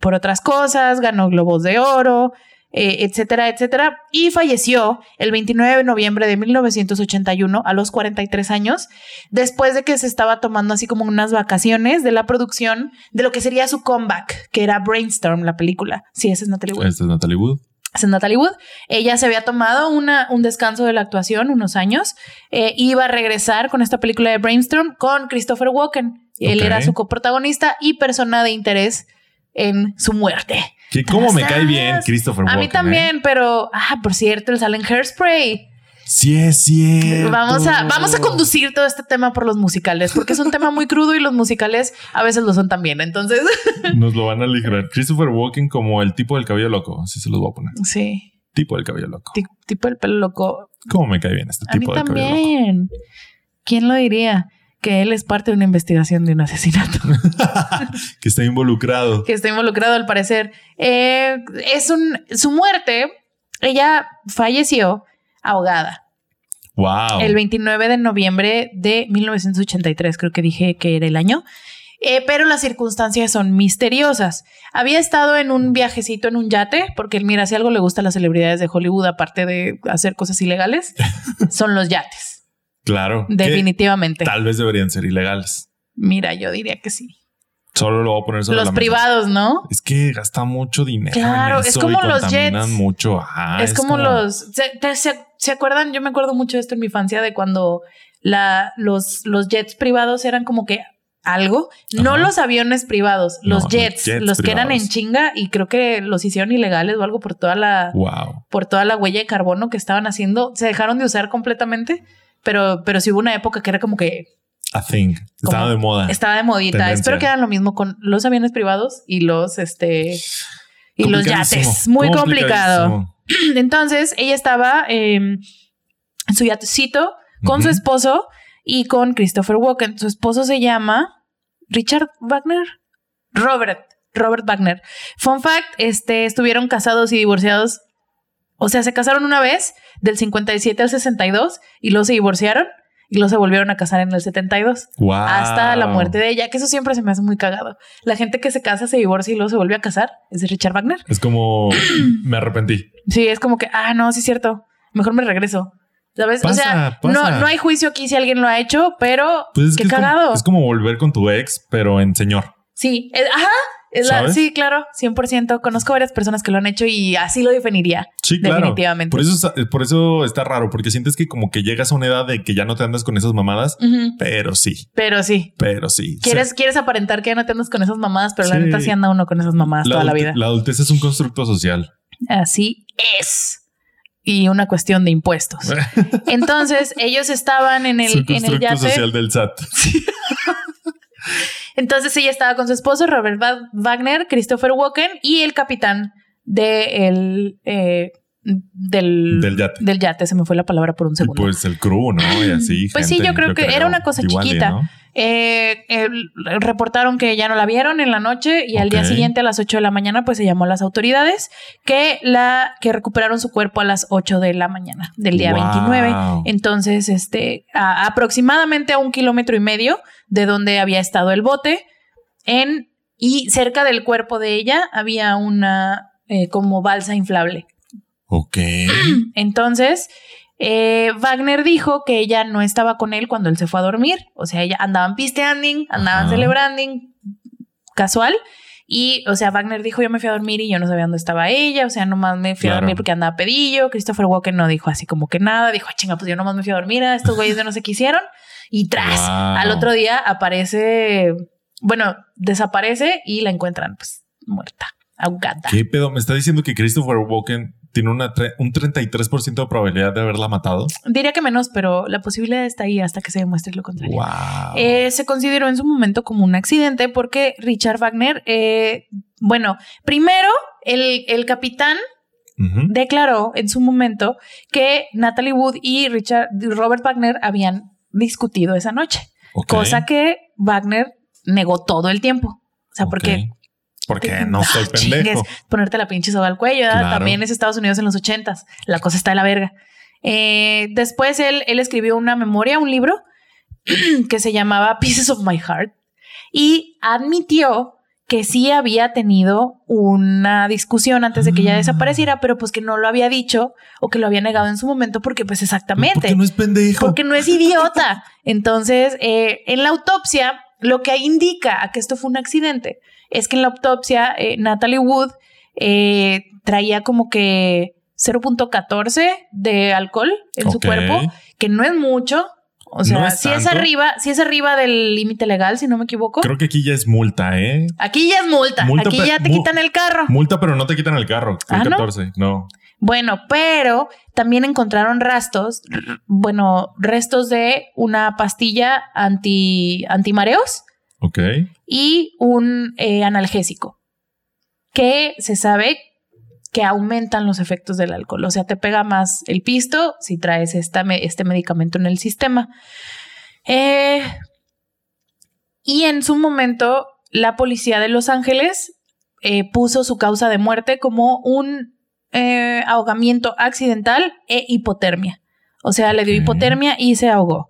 por otras cosas. Ganó Globos de Oro, eh, etcétera, etcétera. Y falleció el 29 de noviembre de 1981 a los 43 años, después de que se estaba tomando así como unas vacaciones de la producción de lo que sería su comeback, que era Brainstorm, la película. Sí, esa es Natalie Wood Este es Natalie Wood. es Natalie Wood. Ella se había tomado una, un descanso de la actuación unos años. Eh, iba a regresar con esta película de Brainstorm con Christopher Walken. Él era su coprotagonista y persona de interés en su muerte. Que cómo me cae bien. Christopher A Walken. mí también, pero, ah, por cierto, él sale en Hairspray. Sí, es cierto. Vamos a, vamos a conducir todo este tema por los musicales, porque es un tema muy crudo y los musicales a veces lo son también. Entonces, <laughs> Nos lo van a aligerar. Christopher Walken como el tipo del cabello loco. Así se los voy a poner. sí, Tipo del cabello loco. ti- tipo el pelo loco. ¿Cómo me cae bien este A mí tipo de cabello loco? también. ¿Quién lo diría? Que él es parte de una investigación de un asesinato <laughs> que está involucrado. que está involucrado al parecer. Eh, es un su muerte. Ella falleció ahogada. Wow. el 29 de noviembre de 1983, creo que dije que era el año. Eh, pero las circunstancias son misteriosas. Había estado en un viajecito en un yate, porque mira, si algo le gusta a las celebridades de Hollywood, aparte de hacer cosas ilegales, <laughs> son los yates. Claro. Definitivamente. Tal vez deberían ser ilegales. Mira, yo diría que sí. Solo lo voy a poner sobre Los la mesa. privados, ¿no? Es que gasta mucho dinero. en Claro, es como y los jets. mucho. Ajá, es, como, los. ¿se, te- se- se acuerdan? Yo me acuerdo mucho de esto en mi infancia de cuando la, los, los jets privados eran como que algo. No Ajá. los aviones privados, los jets, jets los que eran en chinga y creo que los hicieron ilegales o algo por toda la. Wow. por toda la huella de carbono que estaban haciendo. Se dejaron de usar completamente, pero, pero sí hubo una época que era como que A thing. Estaba de moda. estaba de modita. Tendencia. Espero que hagan lo mismo con los aviones privados y los este y los yates. Muy complicado. <clears throat> Entonces, ella estaba eh, en su yatecito con su esposo y con Christopher Walken. Su esposo se llama Richard Wagner. Robert. Robert Wagner. Fun fact, este, estuvieron casados y divorciados. O sea, se casaron una vez del 57 al 62 y luego se divorciaron y luego se volvieron a casar en el 72 Wow. hasta la muerte de ella, que eso siempre se me hace muy cagado. La gente que se casa, se divorcia y luego se vuelve a casar es de Richard Wagner. Es como <clears throat> me arrepentí. Sí, es como que, ah, no, sí es cierto. Mejor me regreso. ¿Sabes? o sea, pasa. No, no hay juicio aquí si alguien lo ha hecho, pero Pues es qué que es como- cagado. es como volver con tu ex, pero en señor. Sí, es- ajá. Es la- sí, claro, 100%. Conozco varias personas que lo han hecho y así lo definiría. Sí, claro. Definitivamente. Por eso, está- por eso está raro, porque sientes que como que llegas a una edad de que ya no te andas con esas mamadas, Ujú. pero sí, Pero sí. pero sí. Quieres, quieres aparentar que ya no te andas con esas mamadas, pero la Sí. neta sí anda uno con esas mamadas O sea, toda la vida. La adultez es un constructo social. Así es. Y una cuestión de impuestos. <laughs> Entonces, ellos estaban en el, en el constructo yate. social del SAT. <laughs> Entonces ella estaba con su esposo, Robert Wagner, Christopher Walken y el capitán de el, eh, del, Del yate. del yate. Se me fue la palabra por un segundo. pues el crew, ¿no? Y así. Pues sí, yo creo que era una cosa Igual y, chiquita. ¿no? Eh, reportaron que ya no la vieron en la noche y al día siguiente a las 8 de la mañana pues se llamó a las autoridades que la que recuperaron su cuerpo a las 8 de la mañana del día Wow. 29. Entonces, este, a- aproximadamente a un kilómetro y medio de donde había estado el bote en y cerca del cuerpo de ella había una eh, como balsa inflable. Ok. <clears throat> Entonces, eh, Wagner dijo que ella no estaba con él cuando él se fue a dormir. O sea, ella andaban pisteanding, andaban Ajá. celebrando casual. Y, o sea, Wagner dijo, yo me fui a dormir y yo no sabía dónde estaba ella. O sea, nomás me fui a dormir porque andaba pedillo. Christopher Walken no dijo así como que nada. Dijo, "Ah, chinga, pues yo nomás me fui a dormir. A estos güeyes de no sé qué hicieron. Y tras, Wow. al otro día aparece, bueno, desaparece y la encuentran pues muerta, ahogada. ¿Qué pedo? ¿Me está diciendo que Christopher Walken tiene una un 33% de probabilidad de haberla matado? Diría que menos, pero la posibilidad está ahí hasta que se demuestre lo contrario. Wow. Eh, se consideró en su momento como un accidente porque Richard Wagner, eh, bueno, primero el, el capitán declaró en su momento que Natalie Wood y Richard Robert Wagner habían discutido esa noche, cosa que Wagner negó todo el tiempo. O sea, porque Porque <laughs> no soy pendejo. ponerte la pinche soga al cuello. Claro. También es Estados Unidos en los ochentas. La cosa está de la verga. Eh, después él, él escribió una memoria, un libro <clears throat> que se llamaba Pieces of My Heart y admitió que sí había tenido una discusión antes de que ella Ah. desapareciera, pero pues que no lo había dicho o que lo había negado en su momento porque pues exactamente. Porque no es pendejo. Porque no es idiota. Entonces, eh, en la autopsia, lo que indica a que esto fue un accidente es que en la autopsia, eh, Natalie Wood eh, traía como que 0.14 de alcohol en su cuerpo, que no es mucho. O sea, No es si es arriba, si es arriba del límite legal, si no me equivoco. Creo que aquí ya es multa, ¿eh? Aquí ya es multa. Multa, Aquí ya te quitan el carro. Multa, pero no te quitan el carro. Ah, ¿no? 14. No. Bueno, pero también encontraron restos, bueno, restos de una pastilla anti antimareos Ok. y un eh, analgésico que se sabe que aumentan los efectos del alcohol. O sea, te pega más el pisto si traes esta este medicamento en el sistema. Eh, y en su momento, la policía de Los Ángeles eh, puso su causa de muerte como un eh, ahogamiento accidental e hipotermia. O sea, le dio hipotermia y se ahogó.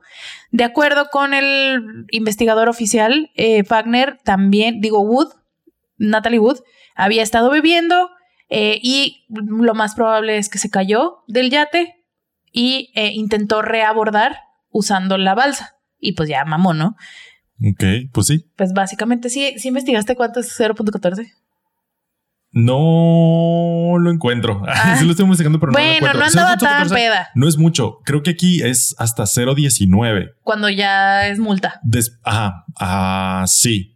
De acuerdo con el investigador oficial, eh, Wagner también, digo Wood, Natalie Wood, había estado bebiendo eh, y lo más probable es que se cayó del yate y eh, intentó reabordar usando la balsa. Y pues ya mamó, ¿no? Ok, pues sí. Pues básicamente sí, sí investigaste cuánto es 0.14. No lo encuentro. <laughs> Ah. sí lo estoy investigando, pero no lo bueno, encuentro. no andaba 0.14 tan peda No es mucho. Creo que aquí es hasta 0.19. cuando ya es multa. Des- Ajá. Ah, sí.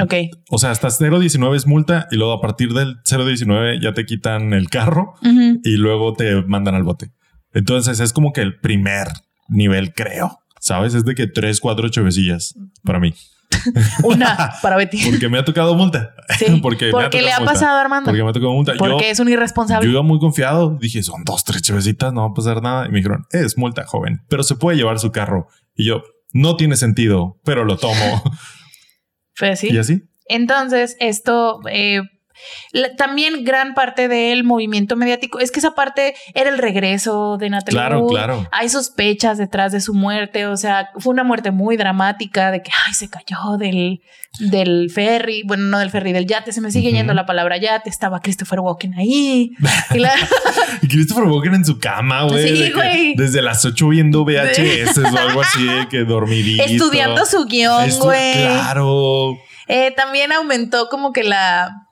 Ok. O sea, hasta 0.19 es multa y luego a partir del 0.19 ya te quitan el carro y luego te mandan al bote. Entonces es como que el primer nivel, creo. ¿Sabes? Es de que 3, 4 chovecillas para mí. <laughs> Una para Betty. Porque me ha tocado multa. Sí, <laughs> porque porque, le ha multa. pasado a Armando. Porque me ha tocado multa. Porque Yo- es un irresponsable. Yo iba muy confiado. Dije, son dos, tres chavecitas, no va a pasar nada. Y me dijeron, es multa, joven, pero se puede llevar su carro. Y yo, no tiene sentido, pero lo tomo. <laughs> Pues sí. y así. Entonces, esto eh, la- también gran parte del movimiento mediático es que esa parte era el regreso de Natalie Claro, Wood. claro. Hay sospechas detrás de su muerte. O sea, fue una muerte muy dramática de que ay, se cayó del, del ferry. Bueno, no del ferry, del yate. Se me sigue yendo la palabra yate. Estaba Christopher Walken ahí. <laughs> Y la- Christopher Walken en su cama, güey. Sí, de. Desde las 8 viendo VHS o algo así, de que dormidito. estudiando su guion, güey. Claro. Eh, también aumentó como que la...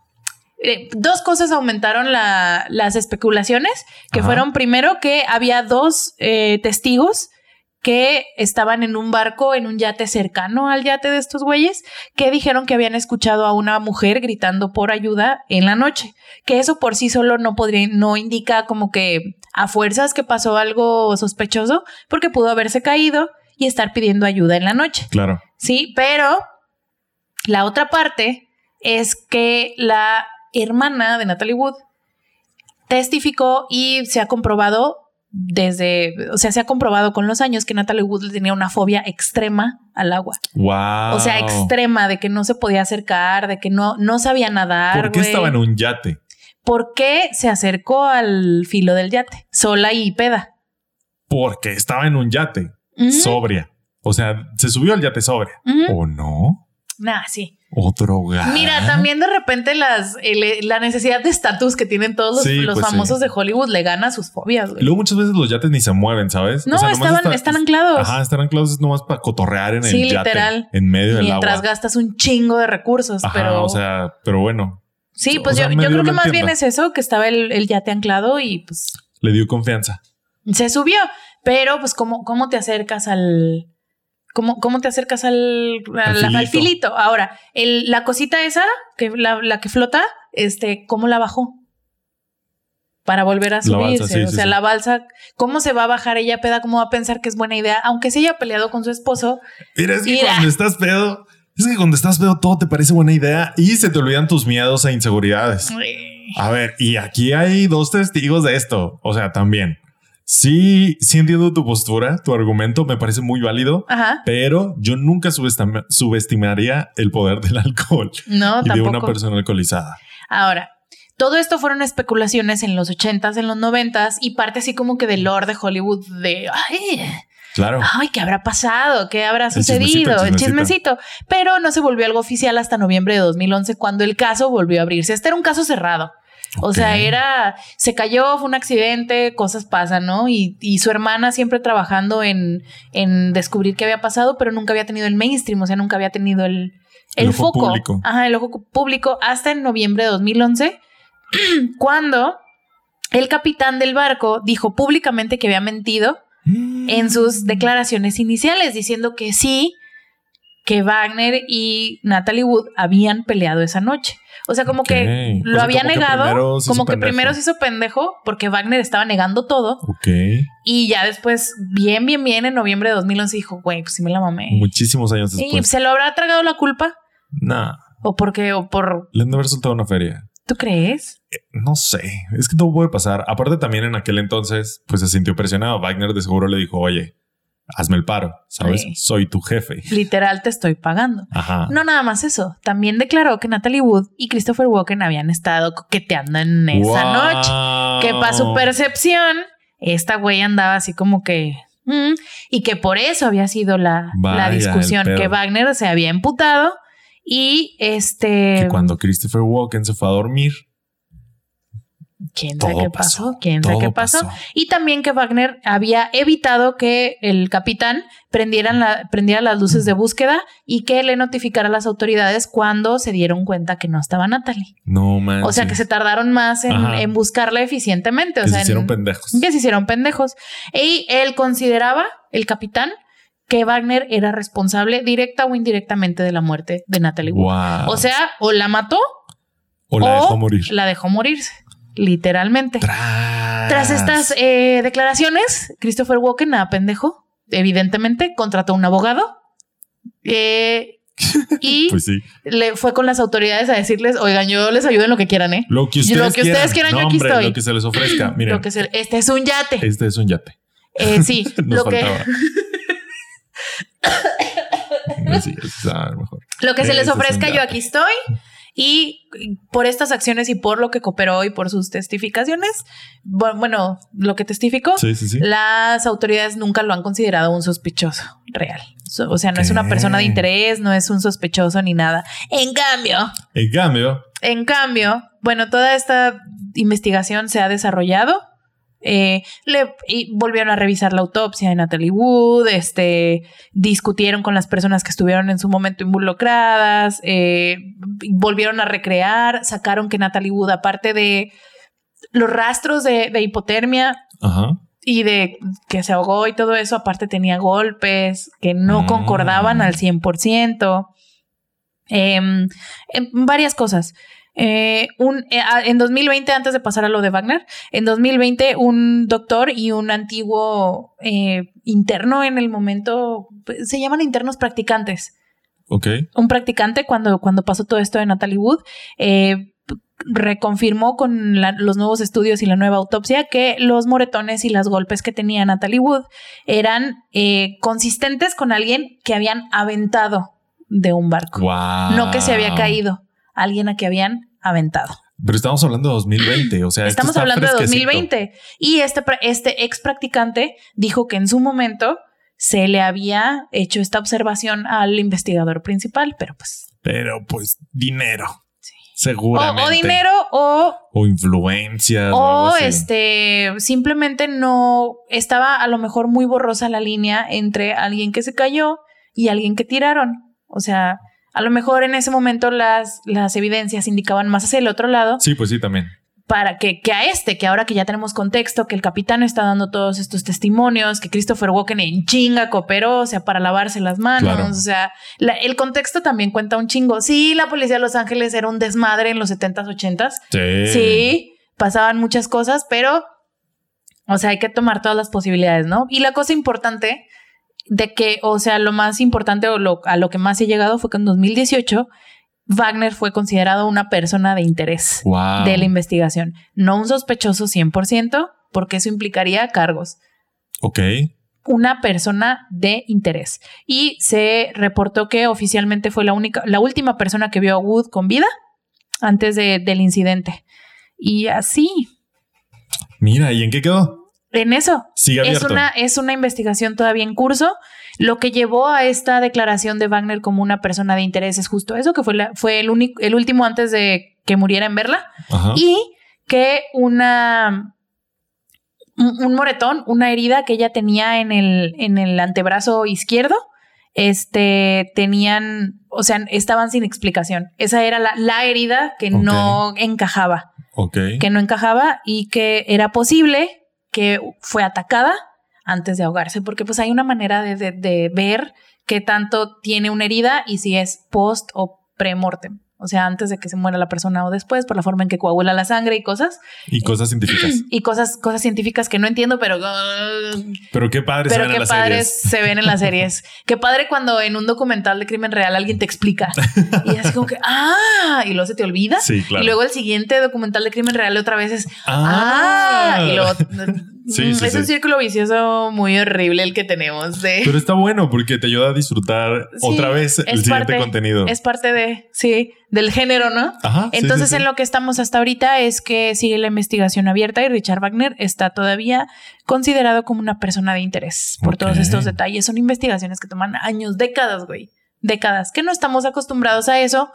eh, dos cosas aumentaron la- las especulaciones, que Ajá. fueron primero que había dos eh, testigos que estaban en un barco, en un yate cercano al yate de estos güeyes, que dijeron que habían escuchado a una mujer gritando por ayuda en la noche, que eso por sí solo no podría, no indica como que a fuerzas que pasó algo sospechoso, porque pudo haberse caído y estar pidiendo ayuda en la noche. Claro. Sí, pero la otra parte es que la hermana de Natalie Wood testificó y se ha comprobado desde, o sea, se ha comprobado con los años que Natalie Wood tenía una fobia extrema al agua. Wow. O sea, extrema, de que no se podía acercar, de que no, no sabía nadar. ¿Por qué estaba en un yate? ¿Por qué se acercó al filo del yate? Sola y peda. Porque estaba en un yate. Sobria. O sea, se subió al yate sobria. ¿O no? Nah, sí. ¿O drogada? Mira, también de repente las el- la necesidad de estatus que tienen todos los, Sí, los pues famosos sí. de Hollywood le gana sus fobias, güey. luego muchas veces los yates ni se mueven, ¿sabes? No, O sea, nomás estaban, está- están anclados. Ajá, están anclados es nomás para cotorrear en Sí, el yate. literal. En medio del Mientras agua. gastas un chingo de recursos, Ajá, pero o sea, pero bueno, sí, o pues sea, yo, yo creo que más bien es eso, que estaba el, el yate anclado y pues le dio confianza. se subió. Pero pues cómo, cómo te acercas al cómo, cómo te acercas al, al, filito. Ahora, el, la cosita esa que la, la que flota, este, ¿cómo la bajó? Para volver a subirse. balsa, sí, o sí, sea, sí. la balsa, ¿cómo se va a bajar ella peda? ¿Cómo va a pensar que es buena idea? Aunque se haya peleado con su esposo, Mira, es que Mira. cuando estás pedo, es que cuando estás pedo todo te parece buena idea y se te olvidan tus miedos e inseguridades. A ver, y aquí hay dos testigos de esto. O sea, también. Sí, sí entiendo tu postura, tu argumento me parece muy válido, Ajá. pero yo nunca subestima- subestimaría el poder del <laughs> alcohol No, y de una tampoco. persona alcoholizada. Ahora, todo esto fueron especulaciones en los 80s, en los 90s y parte así como que del lore de Hollywood de ay, Claro. ay, ¿qué habrá pasado? ¿Qué habrá sucedido? el El chismecito. chismecito. Pero no se volvió algo oficial hasta noviembre de 2011 cuando el caso volvió a abrirse. Este era un caso cerrado. O sea, era, se cayó, fue un accidente, cosas pasan, ¿no? Y, y su hermana siempre trabajando en, en descubrir qué había pasado, pero nunca había tenido el mainstream, o sea, nunca había tenido el, el, El ojo foco. público. Ajá, el ojo público hasta en noviembre de 2011, <clears throat> cuando el capitán del barco dijo públicamente que había mentido en sus declaraciones iniciales, diciendo que sí, que Wagner y Natalie Wood habían peleado esa noche. O sea, como que O lo sea, había como que negado, se como que pendejo. primero se hizo pendejo porque Wagner estaba negando todo Ok. y ya después, bien, bien, bien, en noviembre de 2011 dijo, güey, pues sí me la mamé. Muchísimos años Y después. se lo habrá tragado la culpa Nah, o porque, o por, le han de haber soltado una feria. ¿tú crees? No sé, es que todo puede pasar. Aparte también en aquel entonces, pues se sintió presionado. Wagner de seguro le dijo, oye, hazme el paro, ¿sabes? Sí. Soy tu jefe. Literal te estoy pagando. Ajá. No nada más eso, también declaró que Natalie Wood y Christopher Walken habían estado coqueteando en esa Wow. noche. Que para su percepción, esta güey andaba así como que... mm, y que por eso había sido la, la Vaya, discusión, que Wagner se había emputado y este... Que cuando Christopher Walken se fue a dormir, ¿Quién sabe qué pasó, pasó? ¿Quién sabe qué pasó? pasó. Y también que Wagner había evitado que el capitán prendieran la, prendiera las luces de búsqueda y que le notificara a las autoridades cuando se dieron cuenta que no estaba Natalie. no man. O sea, que se tardaron más en, en buscarla eficientemente. O que sea, se hicieron en- pendejos. que se hicieron pendejos. Y él consideraba, el capitán, que Wagner era responsable directa o indirectamente de la muerte de Natalie Wood. Wow. O sea, o la mató o la o dejó morir. la dejó morirse, literalmente. Tras, Tras estas eh, declaraciones, Christopher Walken, nada pendejo, evidentemente, contrató un abogado eh, <laughs> y Pues sí. le fue con las autoridades a decirles, oigan, yo les ayudo en lo que quieran, ¿eh? Lo que ustedes, lo que ustedes quieran, yo aquí hombre, estoy. Lo que se les ofrezca. <clears throat> Miren, Lo que se- este es un yate. este es un yate. Eh, sí, <laughs> lo que. <coughs> Sí, está mejor. lo que se les Este es un ofrezca, yo aquí estoy. Y por estas acciones y por lo que cooperó y por sus testificaciones, bu- bueno, lo que testificó, Sí, sí, sí. las autoridades nunca lo han considerado un sospechoso real. O sea, no es una persona de interés, no es un sospechoso ni nada. En cambio, En cambio, en cambio, bueno, toda esta investigación se ha desarrollado. Eh, le y volvieron a revisar la autopsia de Natalie Wood, este, discutieron con las personas que estuvieron en su momento involucradas, eh, volvieron a recrear, sacaron que Natalie Wood, aparte de los rastros de, de hipotermia, ajá. y de que se ahogó y todo eso, aparte tenía golpes que no Mm. concordaban al 100%. Em, em, varias cosas. Eh, un, eh, a- en 2020, antes de pasar a lo de Wagner, en 2020 un doctor y un antiguo eh, interno en el momento, pues, se llaman internos practicantes, Ok. un practicante cuando, cuando pasó todo esto de Natalie Wood, eh, reconfirmó con la- los nuevos estudios y la nueva autopsia que los moretones y los golpes que tenía Natalie Wood eran eh, consistentes con alguien que habían aventado de un barco, Wow. no que se había caído, alguien a que habían aventado. Pero estamos hablando de 2020. O sea, Estamos hablando de fresquecito. 2020 y este, este ex practicante dijo que en su momento se le había hecho esta observación al investigador principal, pero pues Pero pues dinero. Sí. Seguramente. O, o dinero o, O influencias. O, o algo así. este simplemente no estaba a lo mejor muy borrosa la línea entre alguien que se cayó y alguien que tiraron. O sea, a lo mejor en ese momento las, las evidencias indicaban más hacia el otro lado Sí, pues sí, también. para que, que a este, que ahora que ya tenemos contexto, que el capitán está dando todos estos testimonios, que Christopher Walken en chinga cooperó, o sea, para lavarse las manos, Claro. o sea, la- el contexto también cuenta un chingo. Sí, la policía de Los Ángeles era un desmadre en los 70s, 80s, Sí. Sí, pasaban muchas cosas, pero, o sea, hay que tomar todas las posibilidades, ¿no? Y la cosa importante de que, o sea, lo más importante o lo, a lo que más he llegado fue que en 2018 Wagner fue considerado una persona de interés Wow. de la investigación, no un sospechoso 100%, porque eso implicaría cargos Ok. una persona de interés. Y se reportó que oficialmente fue la única, la última persona que vio a Wood con vida antes de- del incidente. Y así, Mira, ¿y en qué quedó? En eso. Sigue Es una, es una investigación todavía en curso. Lo que llevó a esta declaración de Wagner como una persona de interés es justo eso, que fue, la- fue el, único, el último antes de que muriera en verla. Ajá. Y que una un, un moretón, una herida que ella tenía en el, en el antebrazo izquierdo, este, tenían, o sea, estaban sin explicación. Esa era la, la herida que no encajaba, Ok. que no encajaba y que era posible que fue atacada antes de ahogarse, porque pues hay una manera de, de- ver qué tanto tiene una herida y si es post o pre-mortem. O sea, antes de que se muera la persona o después, por la forma en que coagula la sangre y cosas. Y cosas científicas. <clears throat> Y cosas, cosas científicas que no entiendo, pero, Pero qué padre se pero ven en qué las padres series. se ven en las <laughs> series. qué padre cuando en un documental de crimen real alguien te explica. Y es como que, ah, y luego se te olvida. Sí, claro. Y luego el siguiente documental de crimen real otra vez es, Ah. ah, y luego <laughs> Sí, Mm, sí, es un sí. círculo vicioso muy horrible el que tenemos de Pero está bueno porque te ayuda a disfrutar otra vez el es siguiente parte- contenido. es parte de sí del género, ¿no? Ajá. sí, Entonces, sí, sí. en lo que estamos hasta ahorita es que sigue la investigación abierta y Richard Wagner está todavía considerado como una persona de interés por todos estos detalles. Son investigaciones que toman años, décadas, güey. Décadas, que no estamos acostumbrados a eso.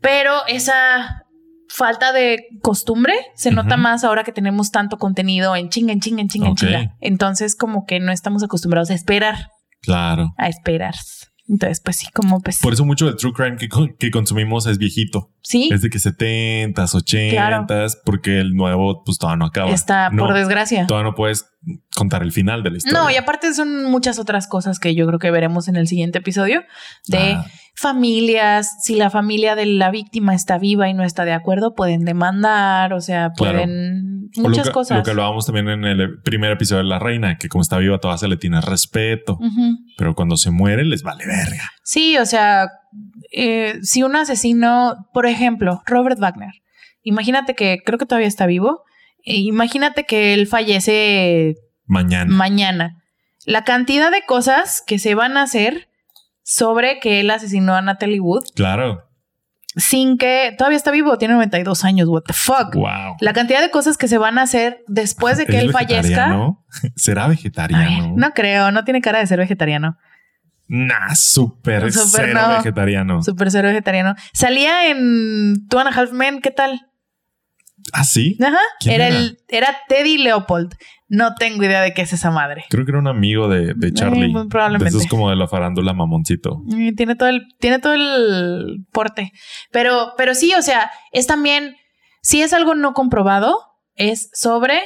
Pero esa falta de costumbre se nota más ahora que tenemos tanto contenido en chinga, en chinga, en chinga, en chinga. Entonces, como que no estamos acostumbrados a esperar, Claro. a esperar. Entonces, pues sí, como pues Por eso mucho del true crime que, que consumimos es viejito. sí, Es de que 70s, 80s, porque el nuevo pues todavía no acaba. está No, por desgracia. Todavía no puedes contar el final de la historia. No, y aparte son muchas otras cosas que yo creo que veremos en el siguiente episodio de Ah, familias, si la familia de la víctima está viva y no está de acuerdo, pueden demandar, o sea, Claro. pueden o lo muchas que- cosas. Lo que hablábamos también en el primer episodio de La Reina, que como está viva todavía se le tiene respeto, pero cuando se muere les vale verga. Sí, o sea, eh, si un asesino, por ejemplo, Robert Wagner, imagínate que creo que todavía está vivo, imagínate que él fallece Mañana. mañana. La cantidad de cosas que se van a hacer sobre que él asesinó a Natalie Wood claro. sin que todavía está vivo, tiene 92 años, what the fuck. Wow. La cantidad de cosas que se van a hacer después de que ¿Es él fallezca. <laughs> ¿Será vegetariano? no creo, no tiene cara de ser vegetariano. Nah, súper Súper cero no. vegetariano. Super cero vegetariano. Salía en Two and a Half Men, ¿qué tal? ¿Ah, sí? Ajá. ¿Quién Era, era? el, era Teddy Leopold. No tengo idea de qué es esa madre. Creo que era un amigo de, de Charlie. muy probablemente. De esos como de la farándula mamoncito. Mm, Tiene todo el, tiene todo el porte. Pero, pero sí, o sea, es también, si es algo no comprobado, es sobre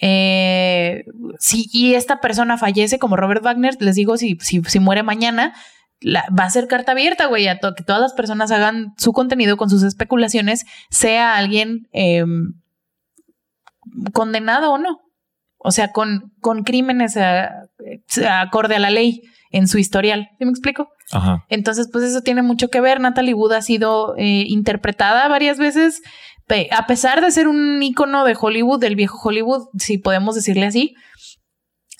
eh, si y esta persona fallece, como Robert Wagner, les digo, si, si, si muere mañana, la- va a ser carta abierta, güey, a to- que todas las personas hagan su contenido con sus especulaciones, sea alguien eh, condenado o no. O sea, con, con crímenes eh, acorde a la ley en su historial. ¿Sí me explico? Ajá. Entonces, pues eso tiene mucho que ver. Natalie Wood ha sido eh, interpretada varias veces, a pesar de ser un ícono de Hollywood, del viejo Hollywood, si podemos decirle así.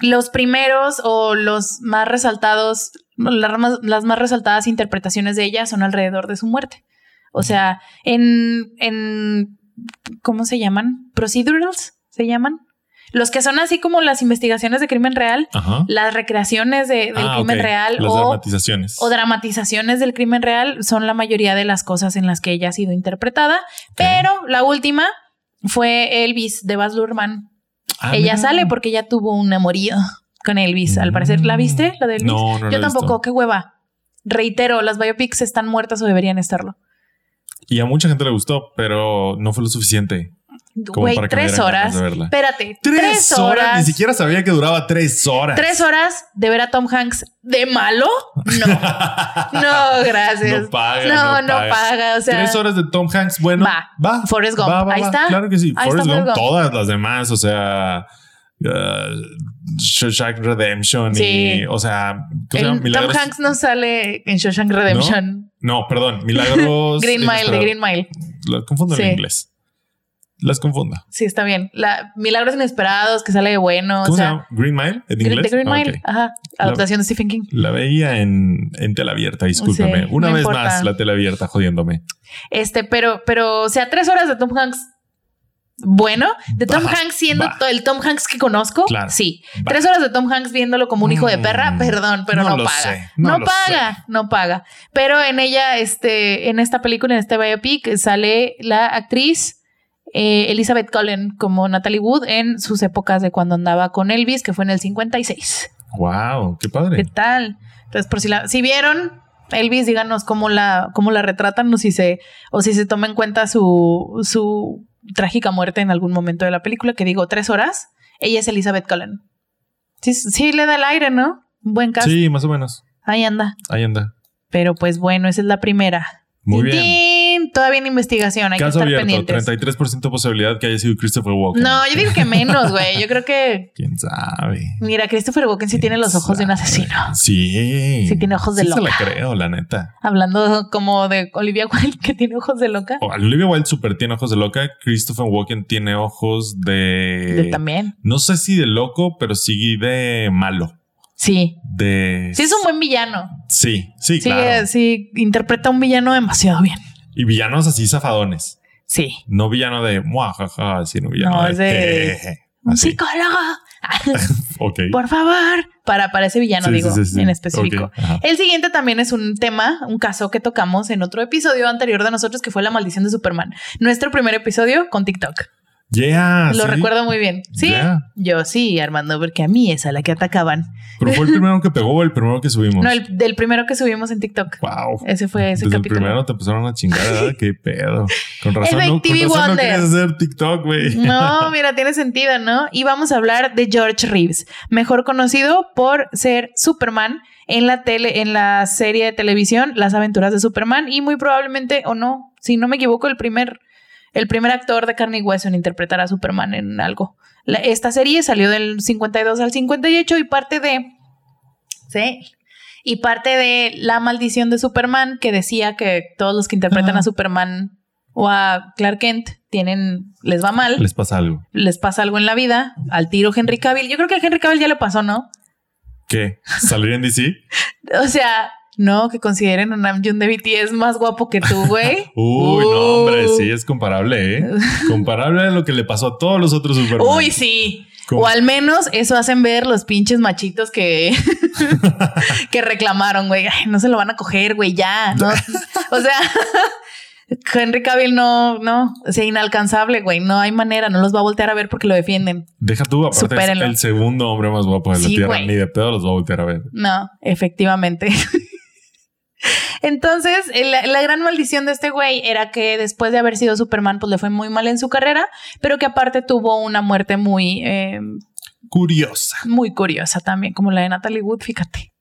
Los primeros o los más resaltados, las más, las más resaltadas interpretaciones de ella son alrededor de su muerte. O sea, en, en ¿cómo se llaman? Procedurals se llaman. Los que son así como las investigaciones de crimen real, Ajá. las recreaciones de- del Ah, crimen ok. real Las o dramatizaciones. o dramatizaciones del crimen real son la mayoría de las cosas en las que ella ha sido interpretada. Pero la última fue Elvis de Baz Luhrmann. Ah, ella sale porque ella tuvo un amorío con Elvis, al parecer. ¿La viste? ¿La de Elvis? No, no Yo tampoco, visto. qué hueva. Reitero, las biopics están muertas o deberían estarlo. Y a mucha gente le gustó, pero no fue lo suficiente. Güey, tres horas. Espérate, Tres, horas. Ni siquiera sabía que duraba tres horas. Tres horas de ver a Tom Hanks de malo. No, <laughs> no, gracias. No paga. no, No, no paga. paga. O sea, Tres horas de Tom Hanks, bueno. Va. Va. Forrest Gump. Va, va, Ahí va. está. Claro que sí. Ahí Forrest Gump, todas las demás. O sea, uh, Shawshank Redemption Sí. y, o sea, Tom Milagros. Hanks no sale en Shawshank Redemption. No, perdón, Milagros. <laughs> Green Mile, de Green Mile. Las confundo Sí. en inglés. Las confundo. Sí, está bien. La, Milagros Inesperados, que sale de bueno. ¿Cómo o sea, se llama? Green Mile en Green- inglés. Green Ah, Mile. Ajá. Adaptación de Stephen King. La veía en, en tela abierta, discúlpeme. Sí, Una no vez importa. más la tela abierta jodiéndome. Este, pero, pero, o sea, tres horas de Tom Hanks. Bueno, de Tom Hanks siendo el Tom Hanks que conozco. Claro, Sí. Tres horas de Tom Hanks viéndolo como un hijo de perra, Mm, perdón, pero no no, lo paga. sé, no paga, no paga. Pero en ella, este, en esta película, en este biopic, sale la actriz eh, Elizabeth Cullen como Natalie Wood en sus épocas de cuando andaba con Elvis, que fue en el 56. Wow, qué ¿Qué padre. tal? Entonces, por si la, si vieron Elvis, díganos cómo la, cómo la retratan o si se, o si se toma en cuenta su, su trágica muerte en algún momento de la película, que digo tres horas. Ella es Elizabeth Cullen. Sí, sí le da el aire, ¿no? Un buen cast. Sí, más o menos. Ahí anda. Ahí anda. Pero pues bueno, esa es la primera. Muy Tin, bien. Todavía en investigación, hay Caso que estar abierto, pendientes. 33% posibilidad que haya sido Christopher Walken. No, yo digo que menos, güey. Yo creo que. <laughs> ¿Quién sabe? Mira, Christopher Walken sí tiene los ojos de un asesino. Sí. Sí tiene ojos de Sí se loca. la creo, la neta. Hablando como de Olivia Wilde, que tiene ojos de loca. Oh, Olivia Wilde super tiene ojos de loca. Christopher Walken tiene ojos de... De también. No sé si de loco, pero sí de malo. Sí. De... Sí, es un buen villano. Sí, sí, Sí, claro. eh, sí, interpreta a un villano demasiado bien. Y villanos así zafadones. Sí. No villano de muajaja, sino villano No, es de- Un así. psicólogo. <laughs> Ok. Por favor. Para, para ese villano, Sí, digo, sí, sí, sí. en específico. El siguiente también es un tema, un caso que tocamos en otro episodio anterior de nosotros, que fue la maldición de Superman. Nuestro primer episodio con TikTok. Yeah. Lo sí. recuerdo muy bien. Sí, yo sí, Armando, porque a mí es a la que atacaban. Pero fue el primero que pegó o el primero que subimos. No, el del primero que subimos en TikTok. Wow. Ese fue ese Desde el capítulo. primero te empezaron a chingar, ¿verdad? <laughs> Qué pedo. Con razón, no, con razón no hacer TikTok, güey. No, <laughs> mira, tiene sentido, ¿no? Y vamos a hablar de George Reeves, mejor conocido por ser Superman en la tele, en la serie de televisión Las Aventuras de Superman y muy probablemente o no, si no me equivoco, el primer el primer actor de carne y hueso en interpretar a Superman en algo. La- esta serie salió del 52 al 58 y parte de sí, y parte de La maldición de Superman que decía que todos los que interpretan a Superman o a Clark Kent tienen les va mal Les pasa algo. les pasa algo en la vida, al tiro Henry Cavill. Yo creo que a Henry Cavill ya le pasó, ¿no? ¿Qué? ¿Salir en DC? <laughs> O sea, no, que consideren a Namjoon de BTS más guapo que tú, güey. <laughs> Uy, no, Uh. hombre, sí, es comparable, ¿eh? Comparable a lo que le pasó a todos los otros Superman. Uy, sí. ¿Cómo? O al menos eso hacen ver los pinches machitos que, <laughs> que reclamaron, güey. Ay, no se lo van a coger, güey, ya. No. <laughs> O sea, Henry Cavill no, no, o sea, inalcanzable, güey. No hay manera, no los va a voltear a ver porque lo defienden. Deja tú, aparte es Supérenlo. el segundo hombre más guapo de la Sí, Tierra. güey. Ni de pedo los va a voltear a ver. No, efectivamente. Entonces, la, la gran maldición de este güey era que después de haber sido Superman, pues le fue muy mal en su carrera, pero que aparte tuvo una muerte muy, eh, Curiosa. muy curiosa también, como la de Natalie Wood, fíjate.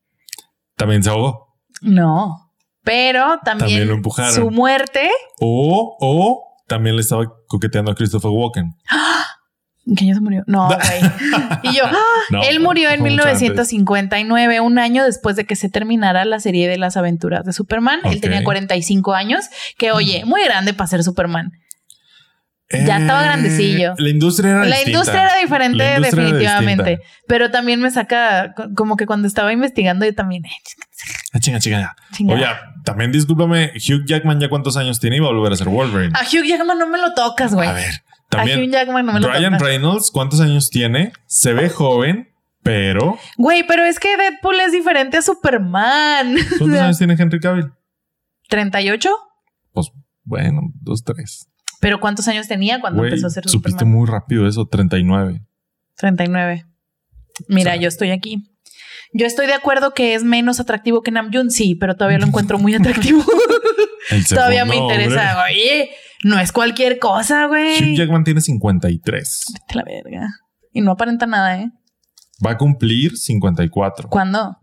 También se ahogó. No, pero también, También lo empujaron. su muerte, O, o también le estaba coqueteando a Christopher Walken. Que ya se murió. No, güey. <laughs> Y yo, ¡ah! No, él murió en fue mucho antes. 1959, un año después de que se terminara la serie de las aventuras de Superman. Él tenía 45 años, que oye, muy grande para ser Superman. Ya estaba grandecillo. Eh, La industria era La distinta. industria era diferente, industria definitivamente. Pero también me saca, co- como que cuando estaba investigando, yo también, eh, Ah, chinga, chinga. Oye, también discúlpame, Hugh Jackman ya cuántos años tiene y va a volver a ser Wolverine. A Hugh Jackman no me lo tocas, güey. a ver, A Hugh también Jackman no me lo Ryan tocas. Reynolds, ¿cuántos años tiene? Se ve joven, pero Güey, pero es que Deadpool es diferente a Superman. <laughs> ¿cuántos años tiene Henry Cavill? ¿38? Pues bueno, dos, tres. ¿Pero cuántos años tenía cuando Güey, empezó a ser supiste Superman? muy rápido eso, 39. 39. Mira, O sea- yo estoy aquí. Yo estoy de acuerdo que es menos atractivo que Namjoon, sí, pero todavía lo encuentro muy <laughs> atractivo. Todavía me interesa. hombre. Oye, no es cualquier cosa, Hugh güey. Jackman tiene 53. Vete la verga. Y no aparenta nada, ¿eh? Va a cumplir 54. ¿Cuándo?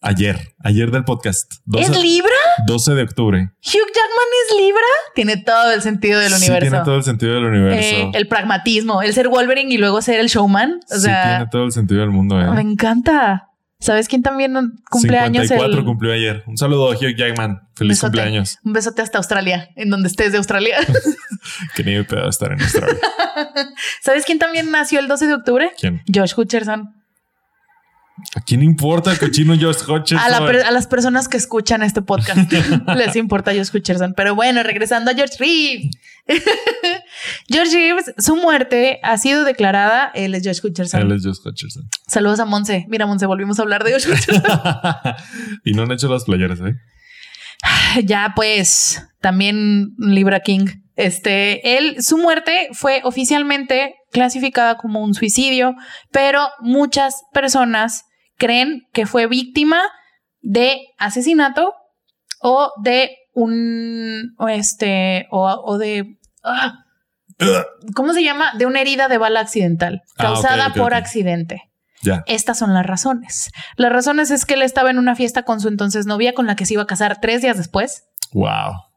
Ayer, ayer del podcast. 12, ¿Es Libra? 12 de octubre. ¿Hugh Jackman es Libra? Tiene todo el sentido del Sí, universo. tiene todo el sentido del universo. Eh, el pragmatismo, el ser Wolverine y luego ser el showman. O sí, sea, tiene todo el sentido del mundo. ¿eh? me encanta. ¿Sabes quién también cumple años? 54 El... cumplió ayer. Un saludo a Hugh Jackman. Feliz Besote. cumpleaños. Un besote hasta Australia, en donde estés de Australia. Que ni me pedo estar en Australia. <laughs> ¿Sabes quién también nació el 12 de octubre? ¿Quién? Josh Hutcherson. ¿A quién importa el cochino Josh Hutcherson? A, la per- a las personas que escuchan este podcast <laughs> les importa Josh Hutcherson. Pero bueno, regresando a George Reeves. <laughs> George Reeves, su muerte ha sido declarada. Él es Josh Hutcherson. Él es Josh Hutcherson. Saludos a Monse. Mira, Monse, volvimos a hablar de Josh Hutcherson. <laughs> y no han hecho las playeras, ¿eh? <sighs> ya, pues, también Libra King. Este, él, su muerte fue oficialmente clasificada como un suicidio, pero muchas personas creen que fue víctima de asesinato o de un, o este, o, o de, ah, ¿cómo se llama? De una herida de bala accidental, Ah, causada por accidente. Ya. Estas son las razones. Las razones es que él estaba en una fiesta con su entonces novia con la que se iba a casar tres días después. Wow.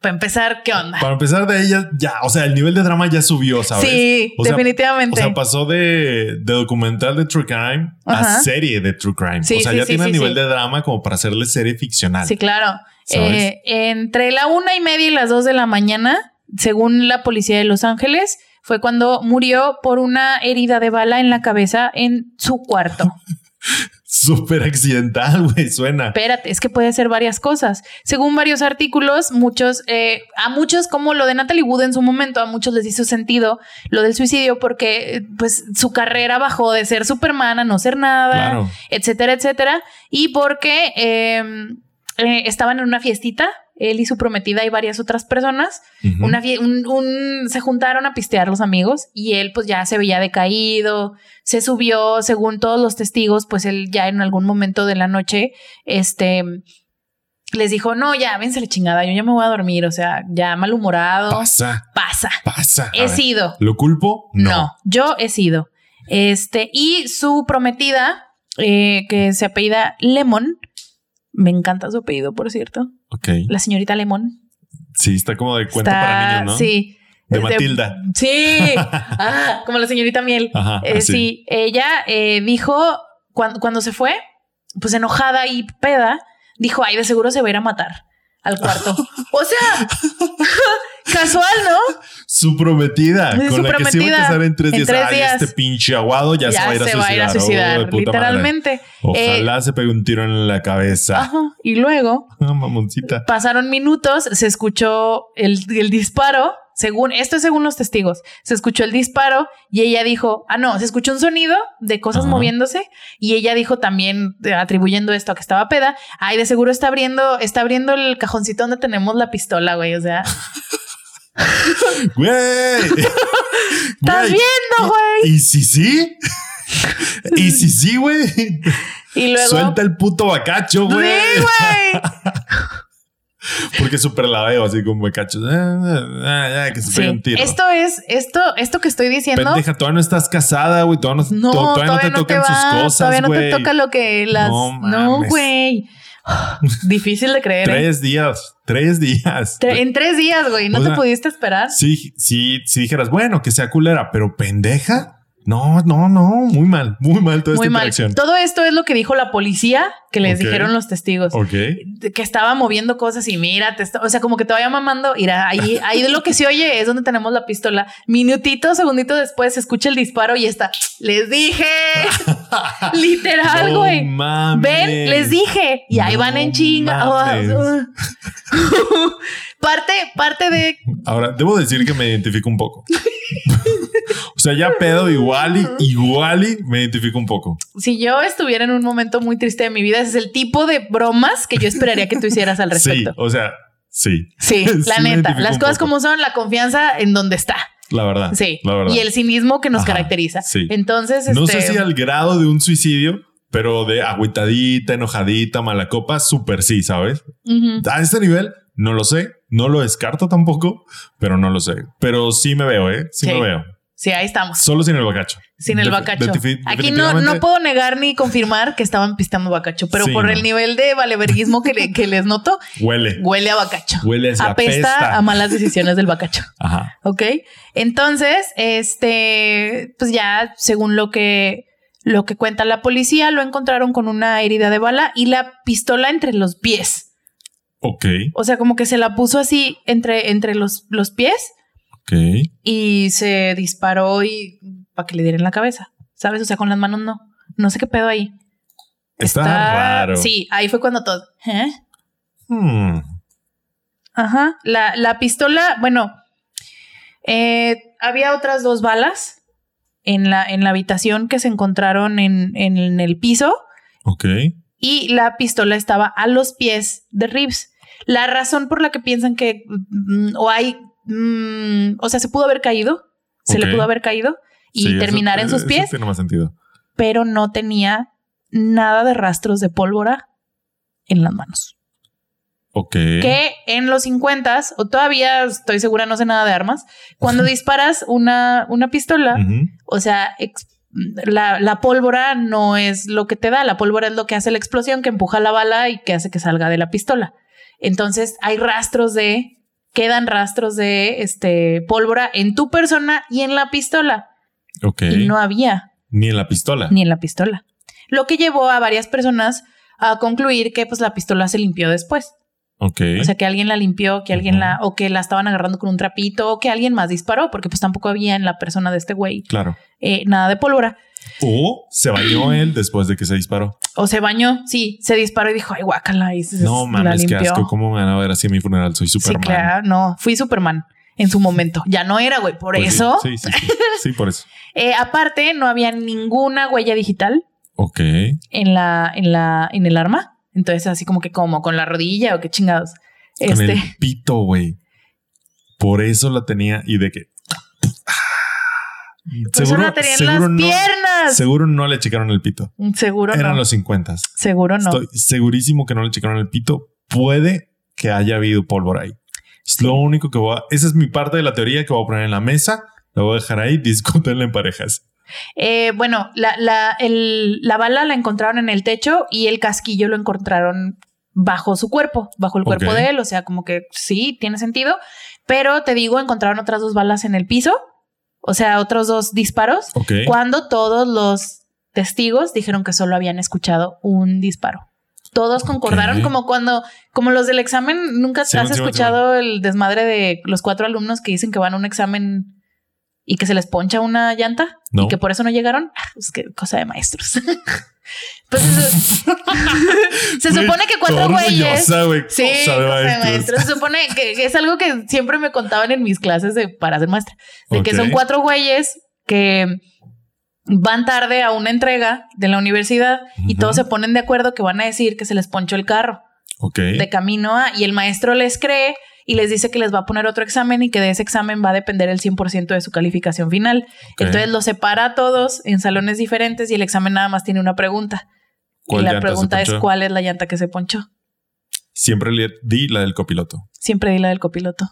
Para empezar, ¿qué onda? Para empezar de ella, ya, o sea, el nivel de drama ya subió, ¿sabes? Sí, O sea, definitivamente. O sea, pasó de, de documental de True Crime Ajá. a serie de True Crime. Sí, o sea, sí, ya sí, tiene el nivel de drama como para hacerle serie ficcional. sí, claro. Eh, entre la una y media y las dos de la mañana, según la policía de Los Ángeles, fue cuando murió por una herida de bala en la cabeza en su cuarto. <laughs> Súper accidental, güey, suena. Espérate, es que puede ser varias cosas. Según varios artículos, muchos, eh, a muchos, como lo de Natalie Wood en su momento, a muchos les hizo sentido lo del suicidio porque, pues, su carrera bajó de ser Superman a no ser nada, Claro. etcétera, etcétera. Y porque eh, eh, estaban en una fiestita, él y su prometida y varias otras personas. Una un, un- se juntaron a pistear los amigos y él pues ya se veía decaído, se subió, según todos los testigos, pues él ya en algún momento de la noche, este, les dijo, no, ya, vénse la chingada, yo ya me voy a dormir, o sea, ya malhumorado, Pasa, pasa. pasa. He ver, sido. ¿Lo culpo? No. yo he sido. Este, y su prometida, eh, que se apellida Lemon, me encanta su apellido, por cierto, Ok. la señorita Lemon. Sí, está como de cuento Está- para niños, ¿no? Sí. De Matilda. Sí. <laughs> Ah, como la señorita Miel. Ajá. Eh, sí, ella eh, dijo cuando, cuando se fue, pues enojada y peda, dijo, ay, de seguro se va a ir a matar al cuarto. <laughs> o sea, casual, ¿no? Su prometida, Su con la que se iba a casar en tres En días. Ay, este pinche aguado ya, se va a ir a suicidar. suicidar, Oh, de puta madre. literalmente. Ojalá se pegue un tiro en la cabeza. Ajá. Y luego <laughs> Ah, mamoncita. pasaron minutos, se escuchó el, el disparo. Según esto es según los testigos, se escuchó el disparo y ella dijo, ah, no, se escuchó un sonido de cosas Ajá. moviéndose y ella dijo también eh, atribuyendo esto a que estaba peda, ay, de seguro está abriendo, está abriendo el cajoncito donde tenemos la pistola, güey, o sea, <laughs> <laughs> Güey. estás Güey. viendo, güey. ¿Y si sí? ¿Y si sí, güey? Y luego, Suelta el puto bacacho, sí, güey. güey. <laughs> Porque súper la veo así como bacacho. Ah, ah, ah, que se pegue Sí. un tiro. Esto es, esto, esto que estoy diciendo. Pendeja, todavía no estás casada, güey. Todavía no, No, to- todavía no te no tocan sus cosas, Todavía no te güey. toca lo que las. No güey. <laughs> Difícil de creer. ¿eh? Tres días, tres días. Tre- En tres días, güey. ¿No O te sea, pudiste esperar? Sí, sí, si dijeras, bueno, que sea culera, pero pendeja. No, no, no, muy mal, muy mal toda Muy esta mal. interacción. Todo esto es lo que dijo la policía que les dijeron los testigos. Ok. Que estaba moviendo cosas y mira, te está- o sea, como que te vaya mamando. Mira, ahí, ahí de lo que se oye es donde tenemos la pistola. Minutito, segundito después se escucha el disparo y está. Les dije. <laughs> Literal, No güey. mames. Ven, les dije. Y ahí No van en chinga. <laughs> parte, parte de. Ahora, debo decir que me identifico un poco. <laughs> o sea, ya pedo igual y igual y me identifico un poco. Si yo estuviera en un momento muy triste de mi vida, ese es el tipo de bromas que yo esperaría que tú hicieras al Sí, respecto. o sea, sí. Sí, <laughs> Sí la me neta. Las cosas como son, la confianza en donde está. La verdad. Sí. La verdad. Y el cinismo que nos Ajá, caracteriza. sí. Entonces, No este, sé si al grado de un suicidio, pero de agüitadita, enojadita, mala copa, súper sí, ¿sabes? ujú. A este nivel, no lo sé. No lo descarto tampoco, pero no lo sé. Pero sí me veo, ¿eh? Sí, Sí. me veo. Sí, ahí estamos. Solo sin el bacacho. Sin el bacacho. Aquí no, no puedo negar ni confirmar que estaban pistando bacacho, pero Sí, por no. el nivel de valeverguismo que, le- que les noto, Huele. huele a bacacho. Huele a Apesta apesta. a malas decisiones del bacacho. <laughs> Ajá. Ok. Entonces, este, pues ya según lo que, lo que cuenta la policía, lo encontraron con una herida de bala y la pistola entre los pies. Ok. O sea, como que se la puso así entre, entre los, los pies Y se disparó y para que le diera en la cabeza. ¿Sabes? O sea, con las manos no. No sé qué pedo ahí. Está, raro. Sí, ahí fue cuando todo. ¿Eh? Hmm. Ajá. La, la pistola, bueno, eh, había otras dos balas en la, en la habitación que se encontraron en, en el piso Ok. y la pistola estaba a los pies de Reeves. La razón por la que piensan que mm, o hay, mm, o sea, se pudo haber caído, se le pudo haber caído y Sí, eso- terminar en sus eso pies, Tiene más sentido. pero no tenía nada de rastros de pólvora en las manos. Ok. que en los 50 o todavía estoy segura, no sé nada de armas, cuando <laughs> disparas una, una pistola, o sea, la, la pólvora no es lo que te da, la pólvora es lo que hace quedan rastros de este, pólvora en tu persona y en la pistola. Ok. Y no había Ni en la pistola. ni en la pistola. Lo que llevó a varias personas a concluir que pues la pistola se limpió después. Ok. O sea, que alguien la limpió, que alguien la, o que la estaban agarrando con un trapito, o que alguien más disparó, porque pues tampoco había en la persona de este güey claro. eh, nada de pólvora. O se bañó él después de que se disparó. O se bañó, sí, se disparó y dijo, ay, guácala. Y se, No mames, qué asco. ¿Cómo me van a ver así en mi funeral? Soy Sí, Superman. claro, no, fui Superman en su momento. Ya no era, güey, por Pues sí, eso. Sí, sí, sí. Sí, por eso. <laughs> Eh, aparte, no había ninguna huella digital Ok. en la, en la, en el arma. Entonces, así como que como con la rodilla o qué chingados. Con Este, el pito, güey. Por eso la tenía y de que. La tenía en las no, piernas. seguro no le checaron el pito. Seguro Eran no. los 50. Seguro no. Estoy segurísimo que no le checaron el pito. Puede que haya habido pólvora ahí. Es lo único que voy a. Esa es mi parte de la teoría que voy a poner en la mesa. La voy a dejar ahí. <laughs> Discútenla en parejas. Eh, bueno, la, la, el- la bala la encontraron en el techo y el casquillo lo encontraron bajo su cuerpo, bajo el cuerpo de él. O sea, como que sí, tiene sentido. Pero te digo, encontraron otras dos balas en el piso. O sea, otros dos disparos. Cuando todos los testigos dijeron que solo habían escuchado un disparo. Todos concordaron como cuando, como los del examen, nunca has escuchado el desmadre de los cuatro alumnos que dicen que van a un examen y que se les poncha una llanta No. y que por eso no llegaron. Ah, Pues qué cosa de maestros. <laughs> pues <laughs> se supone que cuatro güeyes. Sí, Cosa de cosa de maestros. maestros. Se supone que, que es algo que siempre me contaban en mis clases de para ser maestra. De que son cuatro güeyes que van tarde a una entrega de la universidad y todos se ponen de acuerdo que van a decir que se les ponchó el carro Ok. de camino a y el maestro les cree y les dice que les va a poner otro examen y que de ese examen va a depender el 100% de su calificación final. Entonces los separa a todos en salones diferentes y el examen nada más tiene una pregunta. Y ¿Cuál la pregunta es cuál es la llanta que se ponchó. Siempre le di la del copiloto. Siempre di la del copiloto.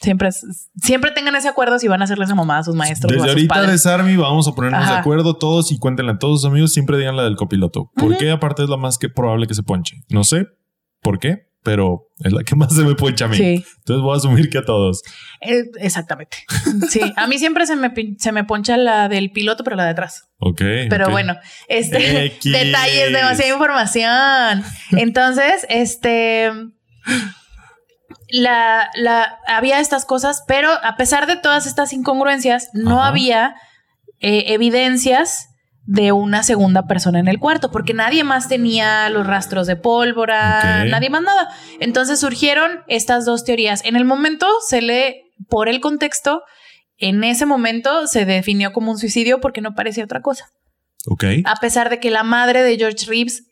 Siempre, siempre tengan ese acuerdo si van a hacerle esa mamada a sus maestros o Desde a sus ahorita padres. de Sarmi vamos a ponernos Ajá. de acuerdo todos y cuéntenle a todos sus amigos. Siempre digan la del copiloto. ¿Por qué? Aparte es la más que probable que se ponche. No sé por qué, pero es la que más se me poncha a mí. Sí, Entonces voy a asumir que a todos. eh, exactamente. Sí, a mí siempre se me, se me poncha la del piloto, pero la de atrás. Ok. Pero bueno, este X. detalles, demasiada información. Entonces, este la, la había estas cosas, pero a pesar de todas estas incongruencias, no Ajá. había eh, evidencias de una segunda persona en el cuarto, porque nadie más tenía los rastros de pólvora, nadie más nada. Entonces surgieron estas dos teorías. En el momento se lee por el contexto, en ese momento se definió como un suicidio porque no parecía otra cosa Ok. a pesar de que la madre de George Reeves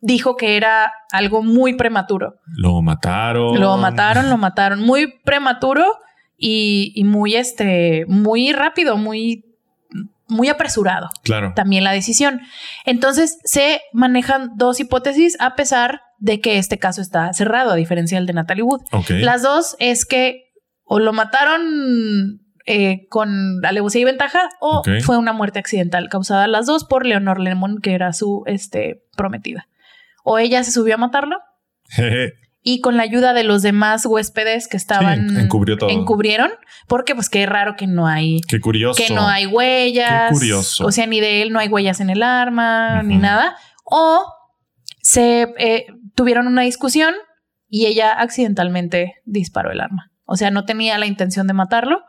dijo que era algo muy prematuro. Lo mataron. Lo mataron, lo mataron muy prematuro y, y muy este, muy rápido, muy, muy apresurado Claro. también la decisión. Entonces se manejan dos hipótesis a pesar de que este caso está cerrado, a diferencia del de Natalie Wood. Las dos es que o lo mataron eh, con alevosía y ventaja o fue una muerte accidental causada las dos por Leonor Lemon, que era su este, prometida. O ella se subió a matarlo. <laughs> y con la ayuda de los demás huéspedes que estaban encubrió todo. encubrieron, porque pues qué raro que no hay Qué curioso. que no hay huellas. Qué curioso. O sea, ni de él no hay huellas en el arma, ni nada. O se eh, tuvieron una discusión y ella accidentalmente disparó el arma. O sea, no tenía la intención de matarlo,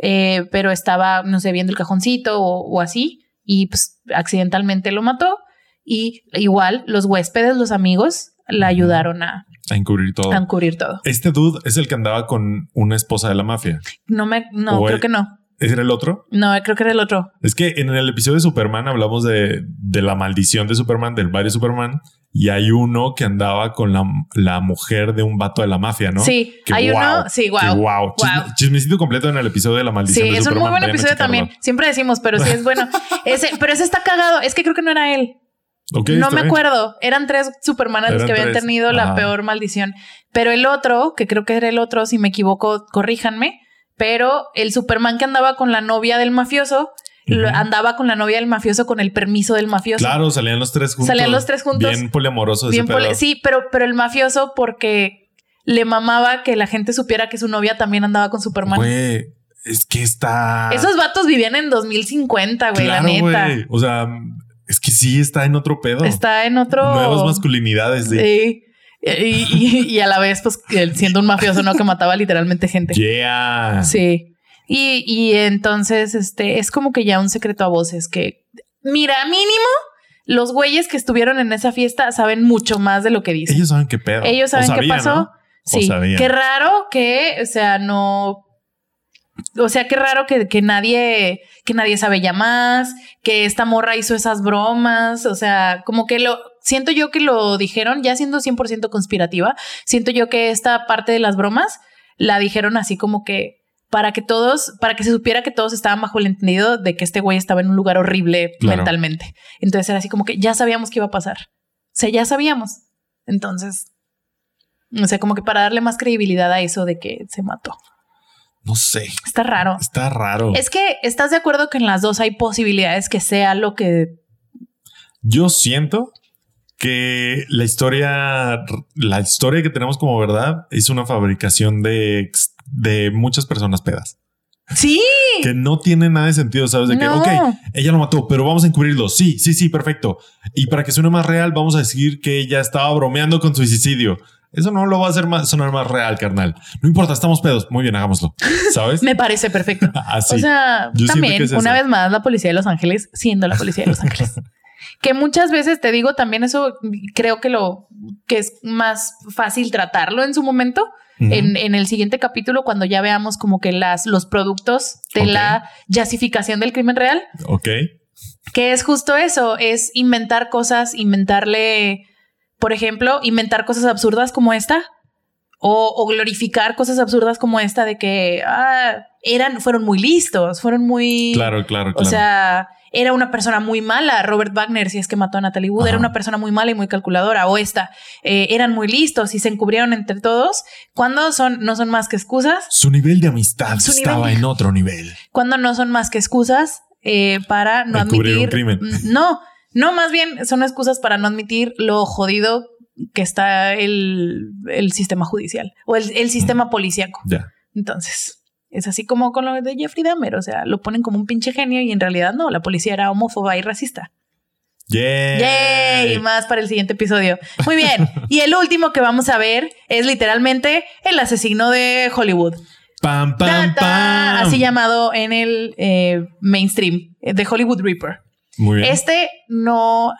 eh, pero estaba, no sé, viendo el cajoncito o, o así, y pues accidentalmente lo mató. Y igual los huéspedes, los amigos, la ayudaron a, A encubrir todo. a encubrir todo. Este dude es el que andaba con una esposa de la mafia. No me, no, O creo el- que no. ¿Ese era el otro? No, creo que era el otro. Es que en el episodio de Superman hablamos de, de la maldición de Superman, del barrio Superman, y hay uno que andaba con la, la mujer de un vato de la mafia, ¿no? Sí, Que hay uno. Sí, que wow. guau. Chisme- Wow. chismecito completo en el episodio de la maldición Sí, de es un muy buen episodio también. Siempre decimos, pero sí es bueno. <laughs> Ese, pero ese está cagado. Es que creo que no era él. Ok, no me bien. acuerdo. Eran tres Supermanes los que habían tres. tenido la peor maldición. Pero el otro, que creo que era el otro, si me equivoco, corríjanme. Pero el Superman que andaba con la novia del mafioso, andaba con la novia del mafioso con el permiso del mafioso. Claro, salían los tres juntos. Salían los tres juntos. Bien poliamorosos. Bien ese sí, pero, pero el mafioso porque le mamaba que la gente supiera que su novia también andaba con Superman. Güey, es que está. Esos vatos vivían en 2050, güey, Claro, la neta. güey. O sea, es que sí está en otro pedo. Está en otro. Nuevas masculinidades. De... Sí. Y, y- y a la vez, pues, siendo un mafioso, ¿no? Que mataba literalmente gente. Yeah. Sí. Y, y entonces, este, es como que ya un secreto a voces que Mira, mínimo, los güeyes que estuvieron en esa fiesta saben mucho más de lo que dicen. Ellos saben qué pedo. Ellos saben qué pasó. ¿no? Sí. Qué raro que, o sea, no. O sea, qué raro que, que nadie, que nadie sabe ya más, que esta morra hizo esas bromas. O sea, como que lo siento yo que lo dijeron, ya siendo 100% conspirativa. Siento yo que esta parte de las bromas la dijeron así como que para que todos, para que se supiera que todos estaban bajo el entendido de que este güey estaba en un lugar horrible Claro. mentalmente. Entonces era así como que ya sabíamos que iba a pasar. O sea, ya sabíamos. Entonces, o sea, como que para darle más credibilidad a eso de que se mató. No sé. Está raro. Está raro. Es que estás de acuerdo que en las dos hay posibilidades que sea lo que. Yo siento que la historia, la historia que tenemos como verdad es una fabricación de, de muchas personas pedas. Sí. Que no tiene nada de sentido, ¿sabes? De que, ok, ella lo mató, pero vamos a encubrirlo. Sí, sí, sí, perfecto. Y para que suene más real, vamos a decir que ella estaba bromeando con suicidio. Eso no lo va a hacer más, sonar más real, carnal. No importa, estamos pedos. Muy bien, hagámoslo. ¿Sabes? <laughs> Me parece perfecto. <laughs> Así. O sea, Yo también, es una vez más, la policía de Los Ángeles siendo la policía de Los Ángeles. <laughs> que muchas veces te digo también eso, creo que lo que es más fácil tratarlo en su momento. En, en el siguiente capítulo, cuando ya veamos como que las, los productos de la jazzificación del crimen real, Ok. que es justo eso, es inventar cosas, inventarle, por ejemplo, inventar cosas absurdas como esta, o, o glorificar cosas absurdas como esta de que ah, eran, fueron muy listos, fueron muy... Claro, claro, claro. O sea, era una persona muy mala, Robert Wagner, si es que mató a Natalie Wood, Ajá. era una persona muy mala y muy calculadora, o esta, eh, eran muy listos y se encubrieron entre todos, cuando son, no son más que excusas, Su nivel de amistad estaba nivel- en otro nivel. cuando no son más que excusas eh, para no Encubrir un admitir... crimen. Mm, No, no, más bien son excusas para no admitir lo jodido que está el, el sistema judicial o el, el sistema policíaco. Ya. Entonces, es así como con lo de Jeffrey Dahmer, o sea, lo ponen como un pinche genio y en realidad no, la policía era homófoba y racista. Yay. ¡Yay! Más para el siguiente episodio. Muy bien. y el último que vamos a ver es literalmente el asesino de Hollywood. Pam, pam, pam. así llamado en el eh, mainstream eh, de Hollywood Reaper. Muy bien. Este no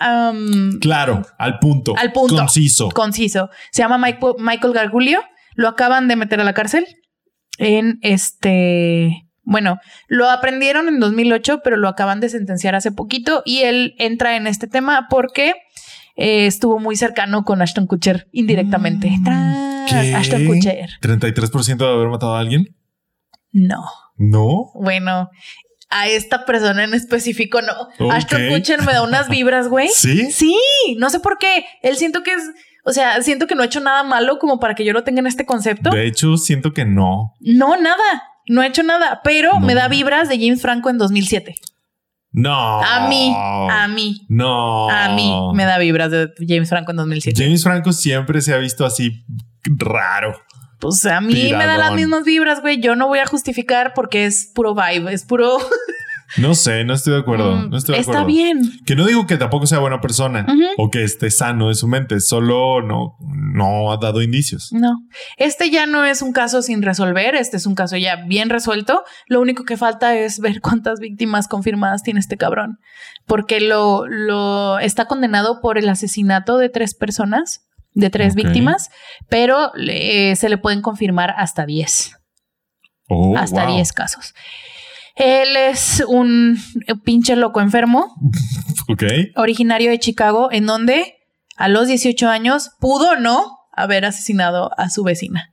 Claro, al punto. Al punto. Conciso. conciso. Se llama Mike- Michael Gargulio. Lo acaban de meter a la cárcel en este. Bueno, lo aprendieron en 2008, pero lo acaban de sentenciar hace poquito y él entra en este tema porque eh, estuvo muy cercano con Ashton Kutcher indirectamente. Mm. Ashton Kutcher. ¿33% de haber matado a alguien? No. No. Bueno, a esta persona en específico no. Ok. Ashton Kutcher me da unas <laughs> vibras, güey. ¿Sí? Sí, no sé por qué. Él siento que es, o sea, siento que no ha hecho nada malo como para que yo lo tenga en este concepto. De hecho, siento que no. No, nada. No he hecho nada, pero No. me da vibras de James Franco en 2007. No. A mí, a mí, No. a mí me da vibras de James Franco en 2007. James Franco siempre se ha visto así raro. Pues a mí me da las mismas vibras, güey. Yo no voy a justificar porque es puro vibe, es puro. <laughs> No sé, no estoy de acuerdo. Mm, No estoy de Está acuerdo. bien. Que no digo que tampoco sea buena persona o que esté sano de su mente, solo no, no ha dado indicios. No, este ya no es un caso sin resolver, este es un caso ya bien resuelto. Lo único que falta es ver <laughs> cuántas víctimas confirmadas tiene este cabrón, porque lo, lo está condenado por el asesinato de tres personas, de tres víctimas, pero eh, se le pueden confirmar hasta 10, Oh, hasta wow. 10 casos. Él es un pinche loco enfermo, <laughs> Ok. originario de Chicago, en donde a los 18 años pudo no haber asesinado a su vecina.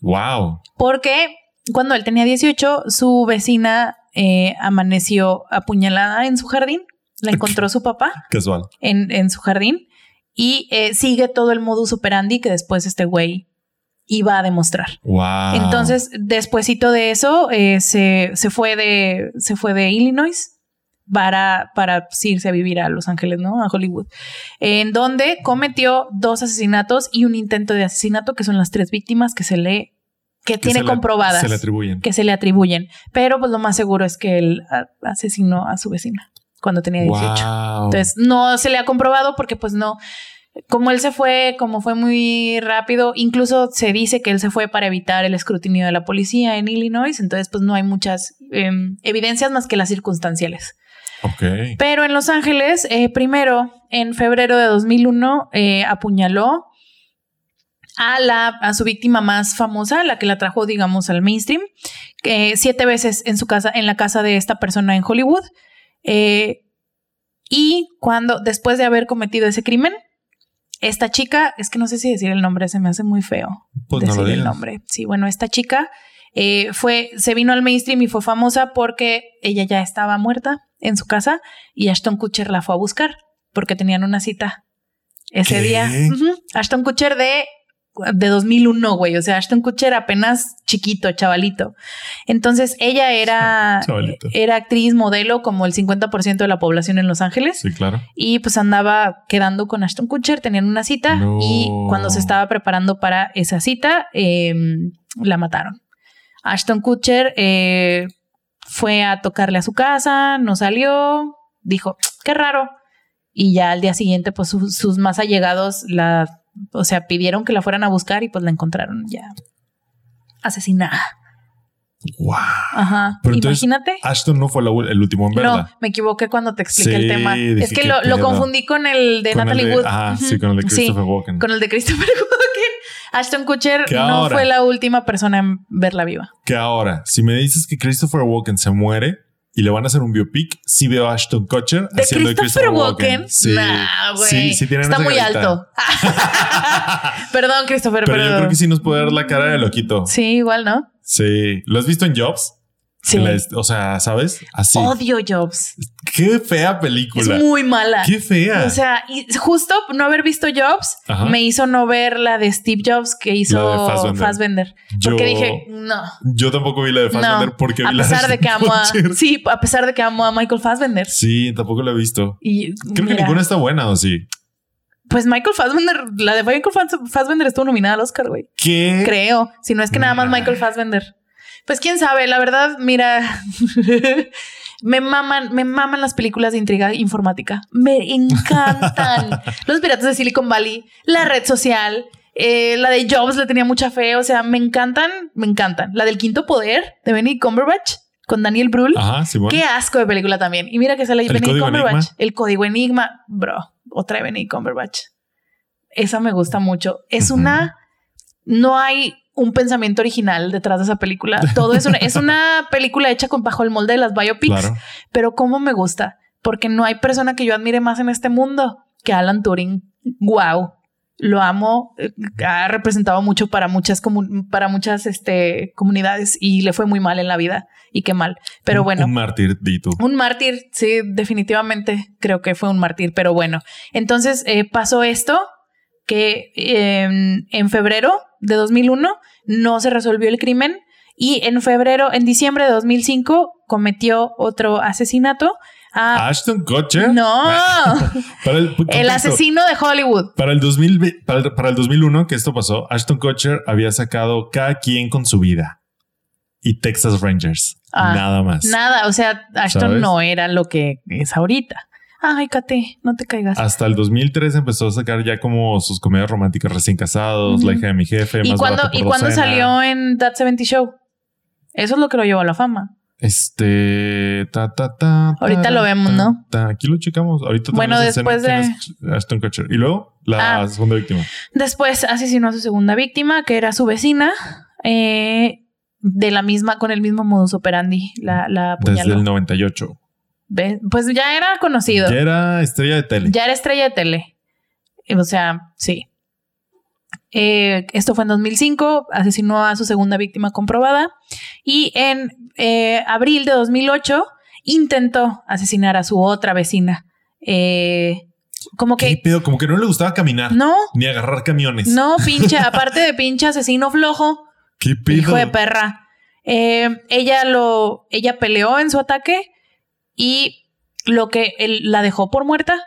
Wow. Porque cuando él tenía 18, su vecina eh, amaneció apuñalada en su jardín. La encontró su papá Casual. en, en su jardín y eh, sigue todo el modus operandi que después este güey iba a demostrar. Wow. Entonces, despuésito de eso, eh, se, se fue de, se fue de Illinois para, para irse a vivir a Los Ángeles, ¿no? A Hollywood. En donde cometió dos asesinatos y un intento de asesinato, que son las tres víctimas que se le, que, Que tiene se le- comprobadas. Se le atribuyen. que se le atribuyen. Pero pues lo más seguro es que él a- asesinó a su vecina cuando tenía 18. Wow. Entonces no se le ha comprobado porque pues no, como él se fue, como fue muy rápido, incluso se dice que él se fue para evitar el escrutinio de la policía en Illinois, entonces pues no hay muchas em, evidencias más que las circunstanciales. Ok. Pero en Los Ángeles, eh, primero, en febrero de 2001, eh, apuñaló a, la, a su víctima más famosa, la que la trajo, digamos, al mainstream, eh, siete veces en su casa, en la casa de esta persona en Hollywood. Eh, y cuando, después de haber cometido ese crimen, esta chica, es que no sé si decir el nombre, se me hace muy feo Pues no decir el nombre. Sí, bueno, esta chica eh, fue, se vino al mainstream y fue famosa porque ella ya estaba muerta en su casa y Ashton Kutcher la fue a buscar porque tenían una cita ese ¿Qué? día. Ashton Kutcher de, de 2001, güey. O sea, Ashton Kutcher apenas chiquito, chavalito. Entonces ella era, Chavalito. era actriz, modelo, como el 50% de la población en Los Ángeles. Sí, claro. Y pues andaba quedando con Ashton Kutcher, tenían una cita No. y cuando se estaba preparando para esa cita, eh, la mataron. Ashton Kutcher eh, fue a tocarle a su casa, no salió, dijo, qué raro. Y ya al día siguiente, pues su- sus más allegados la, o sea, pidieron que la fueran a buscar y pues la encontraron ya asesinada. Wow. Ajá. Pero entonces, Imagínate. Ashton no fue la el último en verla. No, me equivoqué cuando te expliqué el tema. Es que ¿qué lo, confundí con el de Con el Natalie de- Wood. Ajá, sí, con el de Sí, Christopher Walken. con el de Christopher <laughs> Walken. Ashton Kutcher ¿Qué no ahora? fue la última persona en verla viva. Que ahora, si me dices que Christopher Walken se muere y le van a hacer un biopic, sí veo a Ashton Kutcher ¿De haciendo Christopher de Christopher Walken? Sí, Nah, sí, sí tienen Está muy carita. alto. <laughs> Perdón, Christopher, Pero pero. yo creo que sí nos puede dar la cara de loquito. Sí, igual, ¿no? Sí. ¿Lo has visto en Jobs? Sí. La o sea, ¿sabes? Así. Odio Jobs. Qué fea película. Es muy mala. Qué fea. O sea, y justo no haber visto Jobs Ajá. me hizo no ver la de Steve Jobs que hizo La de Fassbender. Fassbender. Yo- Porque dije, no. Yo tampoco vi la de Fassbender No, porque vi a la pesar de que amo a, <laughs> sí, a pesar de que amo a Michael Fassbender. Sí, tampoco la he visto. Y Creo que ninguna está buena, ¿o sí? Pues Michael Fassbender, la de Michael Fass- Fassbender estuvo nominada al Oscar, güey. ¿Qué? Creo. Si no es que nada más. Michael Fassbender. Pues quién sabe, la verdad, mira. <laughs> me maman, me maman las películas de intriga informática. Me encantan. <laughs> Los piratas de Silicon Valley, la red social, eh, la de Jobs le tenía mucha fe. O sea, me encantan, me encantan. La del quinto poder de Benny Cumberbatch con Daniel Brühl. Ajá. Qué asco de película también. Y mira que sale ¿El Benedict Código Cumberbatch. Enigma? El código enigma, bro. Otra de Benedict Cumberbatch. Esa me gusta mucho. Es una. No hay un pensamiento original detrás de esa película. Todo es una, es una <laughs> película hecha con bajo el molde de las biopics, Claro. pero cómo me gusta, porque no hay persona que yo admire más en este mundo que Alan Turing. Wow. Lo amo, eh, ha representado mucho para muchas para muchas este, comunidades y le fue muy mal en la vida y qué mal. Pero Un- bueno, Un mártir, Dito. un mártir, sí, definitivamente creo que fue un mártir, pero bueno. Entonces eh, pasó esto que eh, en febrero de 2001 no se resolvió el crimen y en febrero, en diciembre de 2005 cometió otro asesinato a... Ashton Kutcher. No, <laughs> Para el, asesino de Hollywood. Para el, 2000, ve- para, el, para el 2001 que esto pasó, Ashton Kutcher había sacado Cada quien con su vida y Texas Rangers. Ah, nada más. Nada, o sea, Ashton ¿Sabes? no era lo que es ahorita. Ay, Kate, no te caigas. Hasta el 2003 empezó a sacar ya como sus comedias románticas recién casados. La hija de mi jefe, ¿Y cuándo, ¿y cuándo salió en That 70 Show? Eso es lo que lo llevó a la fama. Este. Ta, ta, ta, Ahorita ta, lo vemos, ¿no? Aquí lo checamos. Ahorita Bueno, después de- Ashton Kutcher. Y luego la Ah. segunda víctima. Después asesinó a su segunda víctima, que era su vecina, eh, de la misma, con el mismo modus operandi. La, la Desde el 98. Pues ya era conocido. Ya era estrella de tele. Ya era estrella de tele. O sea, sí. Eh, esto fue en 2005, asesinó a su segunda víctima comprobada y en eh, abril de 2008 intentó asesinar a su otra vecina. Eh, como ¿Qué que... pedo? Como que no le gustaba caminar. No, Ni agarrar camiones. no, <laughs> pinche, aparte de pinche asesino flojo, ¿Qué pedo? hijo de perra. Ella lo, ella peleó en su ataque y lo que él la dejó por muerta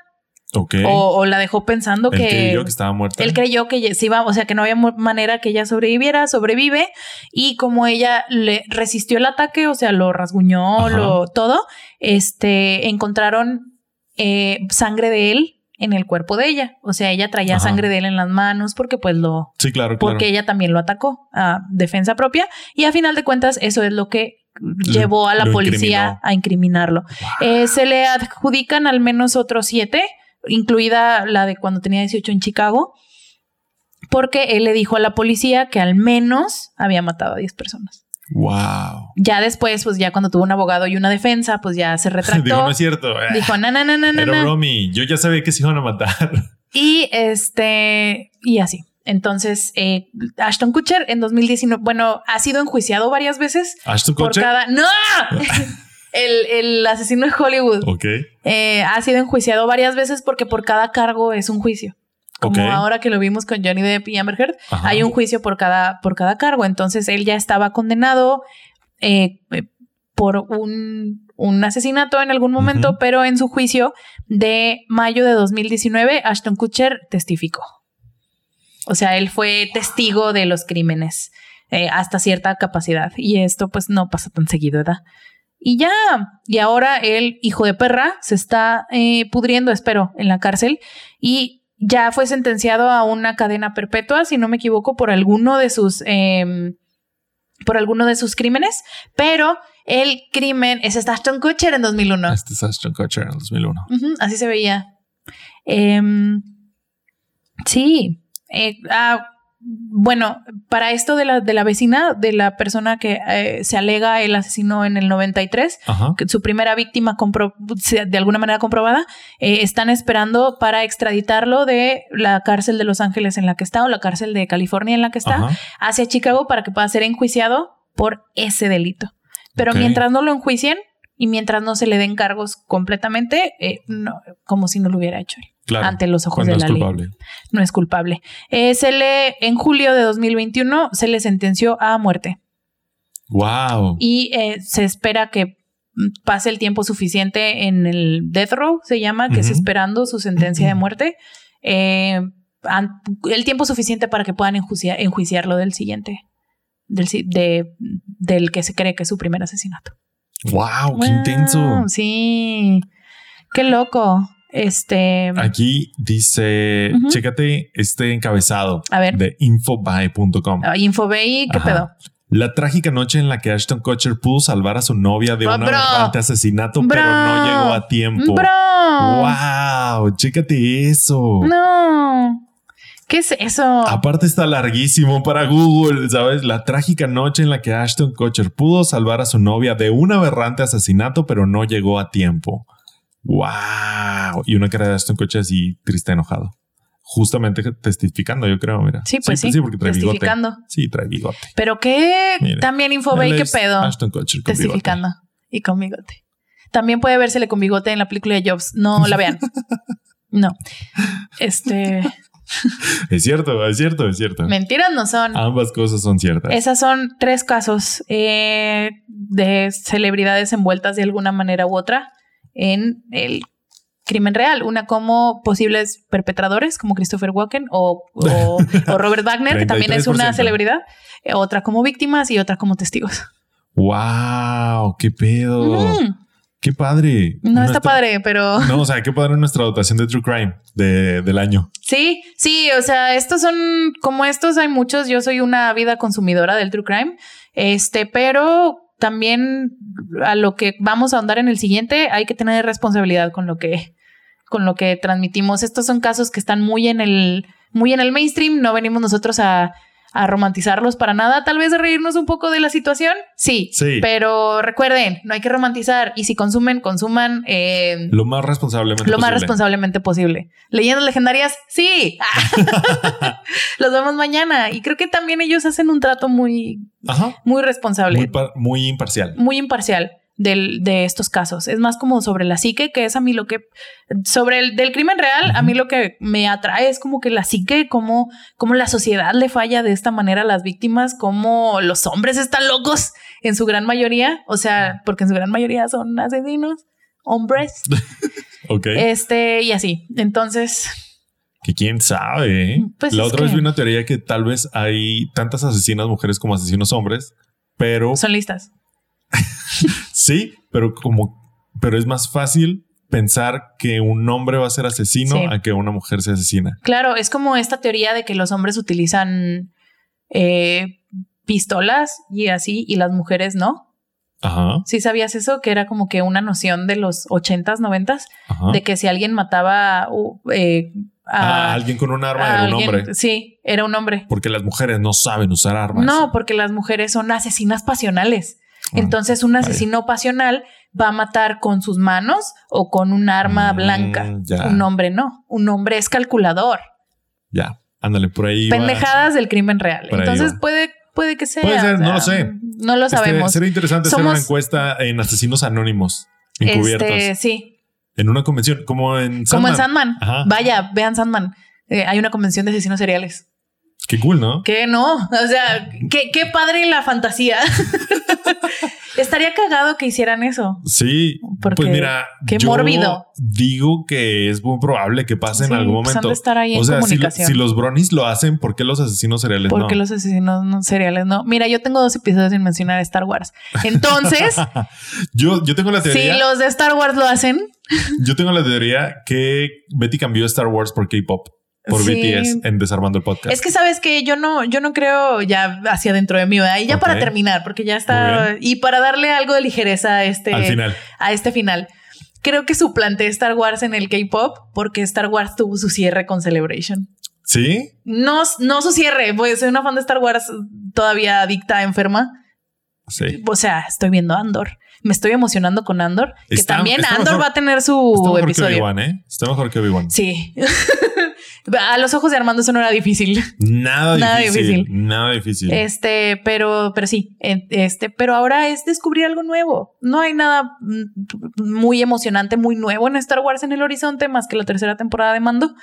o, o la dejó pensando Él que creyó que estaba muerta. él creyó que se iba, o sea, que no había manera que ella sobreviviera, sobrevive y como ella le resistió el ataque, o sea, lo rasguñó, Ajá. lo todo, este, encontraron eh, sangre de él en el cuerpo de ella, o sea, ella traía Ajá. sangre de él en las manos porque pues lo Sí, claro, claro. porque ella también lo atacó a defensa propia y a final de cuentas eso es lo que llevó a la policía incriminó. a incriminarlo. Eh, se le adjudican al menos otros siete, incluida la de cuando tenía 18 en Chicago, porque él le dijo a la policía que al menos había matado a 10 personas. Wow. Ya después, pues ya cuando tuvo un abogado y una defensa, pues ya se <laughs> retractó. Digo, no es cierto. Dijo, no, no, no, no, no. Era no". bromi. Yo ya sabía que se iban a matar. Y este, y así. Entonces, eh, Ashton Kutcher en 2019, bueno, ha sido enjuiciado varias veces Ashton por Kutcher. cada. ¡No! <laughs> el, el asesino de Hollywood Ok. eh, ha sido enjuiciado varias veces porque por cada cargo es un juicio. Como ahora que lo vimos con Johnny Depp y Amber Heard, Ajá. hay un juicio por cada, por cada cargo. Entonces él ya estaba condenado eh, eh, por un, un asesinato en algún momento, pero en su juicio de mayo de 2019, Ashton Kutcher testificó. O sea, él fue testigo de los crímenes eh, hasta cierta capacidad. Y esto pues no pasa tan seguido, ¿verdad? Y ya, y ahora el hijo de perra se está eh, pudriendo, espero, en la cárcel y ya fue sentenciado a una cadena perpetua, si no me equivoco, por alguno de sus em, por alguno de sus crímenes, pero el crimen es Ashton Kutcher en 2001. Este es Ashton Kutcher en el 2001. Ujú, así se veía. Em, sí. Eh, ah, bueno, para esto de la, de la vecina, de la persona que eh, se alega el asesino en el 93, Ajá. que su primera víctima compro- de alguna manera comprobada, eh, están esperando para extraditarlo de la cárcel de Los Ángeles en la que está o la cárcel de California en la que está Ajá. hacia Chicago para que pueda ser enjuiciado por ese delito. Pero mientras no lo enjuicien y mientras no se le den cargos completamente, eh, no, como si no lo hubiera hecho él, Claro. ante los ojos de es la ley. culpable. No es culpable. Eh, se le, en julio de 2021, se le sentenció a muerte Wow. y eh, se espera que pase el tiempo suficiente en el death row, se llama, que es esperando su sentencia de muerte. Eh, el tiempo suficiente para que puedan enjuiciar- enjuiciarlo del siguiente, del, si- de- del que se cree que es su primer asesinato. Wow, qué Wow, intenso. Sí, qué loco. Este, Aquí dice, chécate este encabezado a ver, de infobae.com. ah, Infobay, ¿qué Ajá. pedo? La trágica noche en la que Ashton Kutcher pudo salvar a su novia de Oh, un aberrante asesinato, Bro. pero no llegó a tiempo. Bro, Wow, chécate eso. no, ¿qué es eso? Aparte está larguísimo para Google, ¿sabes? La trágica noche en la que Ashton Kutcher pudo salvar a su novia de un aberrante asesinato, pero no llegó a tiempo. Wow. Y una cara de Ashton Kutcher así triste, enojado. Justamente testificando, yo creo, mira. Sí, pues sí, porque trae bigote. testificando. Sí, trae bigote. Pero qué también Infobay, qué pedo. Ashton Kutcher con bigote. Testificando y con bigote. También puede vérsele con bigote en la película de Jobs. No la vean. <laughs> No. Este. <laughs> Es cierto, es cierto, es cierto. Mentiras no son. Ambas cosas son ciertas. Esas son tres casos eh, de celebridades envueltas de alguna manera u otra en el crimen real. Una como posibles perpetradores, como Christopher Walken o, o- <laughs> o Robert Wagner, que también es una 33%. celebridad. Eh, Otra como víctimas y otra como testigos. Wow, qué pedo. Mm, Qué padre. no está padre, pero... <laughs> No, o sea, qué padre nuestra dotación de True Crime de- del año. Sí, sí, o sea, estos son como estos, hay muchos. Yo soy una ávida consumidora del true crime, este, pero también a lo que vamos a ahondar en el siguiente, hay que tener responsabilidad con lo que, con lo que transmitimos. Estos son casos que están muy en el, muy en el mainstream. No venimos nosotros a, a romantizarlos para nada. Tal vez reírnos un poco de la situación, sí, Sí. pero recuerden, no hay que romantizar y si consumen, consuman. eh, Lo más responsablemente lo más posible. responsablemente posible. Leyendas legendarias, sí. <laughs> <laughs> Los vemos mañana. Y creo que también ellos hacen un trato muy, Ajá. muy responsable, Muy, muy, par- muy imparcial. De estos casos. Es más como sobre la psique, que es a mí lo que, sobre el del crimen real, a mí lo que me atrae es como que la psique, cómo, cómo la sociedad le falla de esta manera a las víctimas, cómo los hombres están locos en su gran mayoría. O sea, porque en su gran mayoría son asesinos, hombres. <laughs> Ok. Este, y así. Entonces, que quién sabe. ¿eh? Pues La otra vez que- vi una teoría que tal vez hay tantas asesinas mujeres como asesinos hombres, pero son listas. Sí, pero como, pero es más fácil pensar que un hombre va a ser asesino Sí. a que una mujer sea asesina. Claro, es como esta teoría de que los hombres utilizan eh, pistolas y así, y las mujeres no. Ajá. ¿Sí sabías eso? Que era como que una noción de los 80s, 90s, Ajá. de que si alguien mataba uh, eh, a, alguien con un arma era un hombre. Sí, era un hombre. Porque las mujeres no saben usar armas. No, porque las mujeres son asesinas pasionales. Ah, Entonces, un asesino pasional va a matar con sus manos o con un arma Mm, blanca. Un hombre no. Un hombre es calculador. Ya, ándale, por ahí. va. Pendejadas del crimen real. Por Entonces puede, puede que sea. Puede ser, o no lo sé. No lo Este, sabemos. sería interesante hacer una encuesta en asesinos anónimos encubiertos. Este, sí. En una convención, como en Como en Sandman. Sandman. Ajá. Vaya, vean Sandman. Eh, hay una convención de asesinos seriales. Qué cool, ¿no? Que no, o sea, qué, qué padre la fantasía. <laughs> Estaría cagado que hicieran eso. Sí, Porque pues mira, qué yo mórbido. Digo que es muy probable que pase en algún pues han momento. de estar ahí o en sea, si, comunicación. si los bronies lo hacen, ¿por qué los asesinos seriales Porque no? los asesinos no- seriales no. Mira, yo tengo dos episodios sin mencionar Star Wars. Entonces, <laughs> yo, yo tengo la si teoría. los de Star Wars lo hacen, Yo tengo la teoría que Betty cambió Star Wars por K-pop, por Sí. BTS en Desarmando el Podcast. es que sabes que yo no, yo no creo ya hacia dentro de mí, ¿verdad? Y ya para terminar, porque ya está. Y para darle algo de ligereza a este, Al final. a este final. Creo que suplanté Star Wars en el K-pop porque Star Wars tuvo su cierre con Celebration. ¿Sí? No, no su cierre, pues soy una fan de Star Wars todavía adicta, enferma. Sí. O sea, estoy viendo Andor. Me estoy emocionando con Andor. que Está- también está Andor mejor- va a tener Está su mejor que episodio. Obi-Wan, ¿eh? Está mejor que Obi-Wan. Sí. <laughs> a los ojos de Armando eso no era difícil. Nada, <laughs> Nada difícil, difícil. Nada difícil. Este, pero, pero sí, este, pero ahora es descubrir algo nuevo. No hay nada mm, muy emocionante, muy nuevo en Star Wars en el horizonte, más que la tercera temporada de Mando.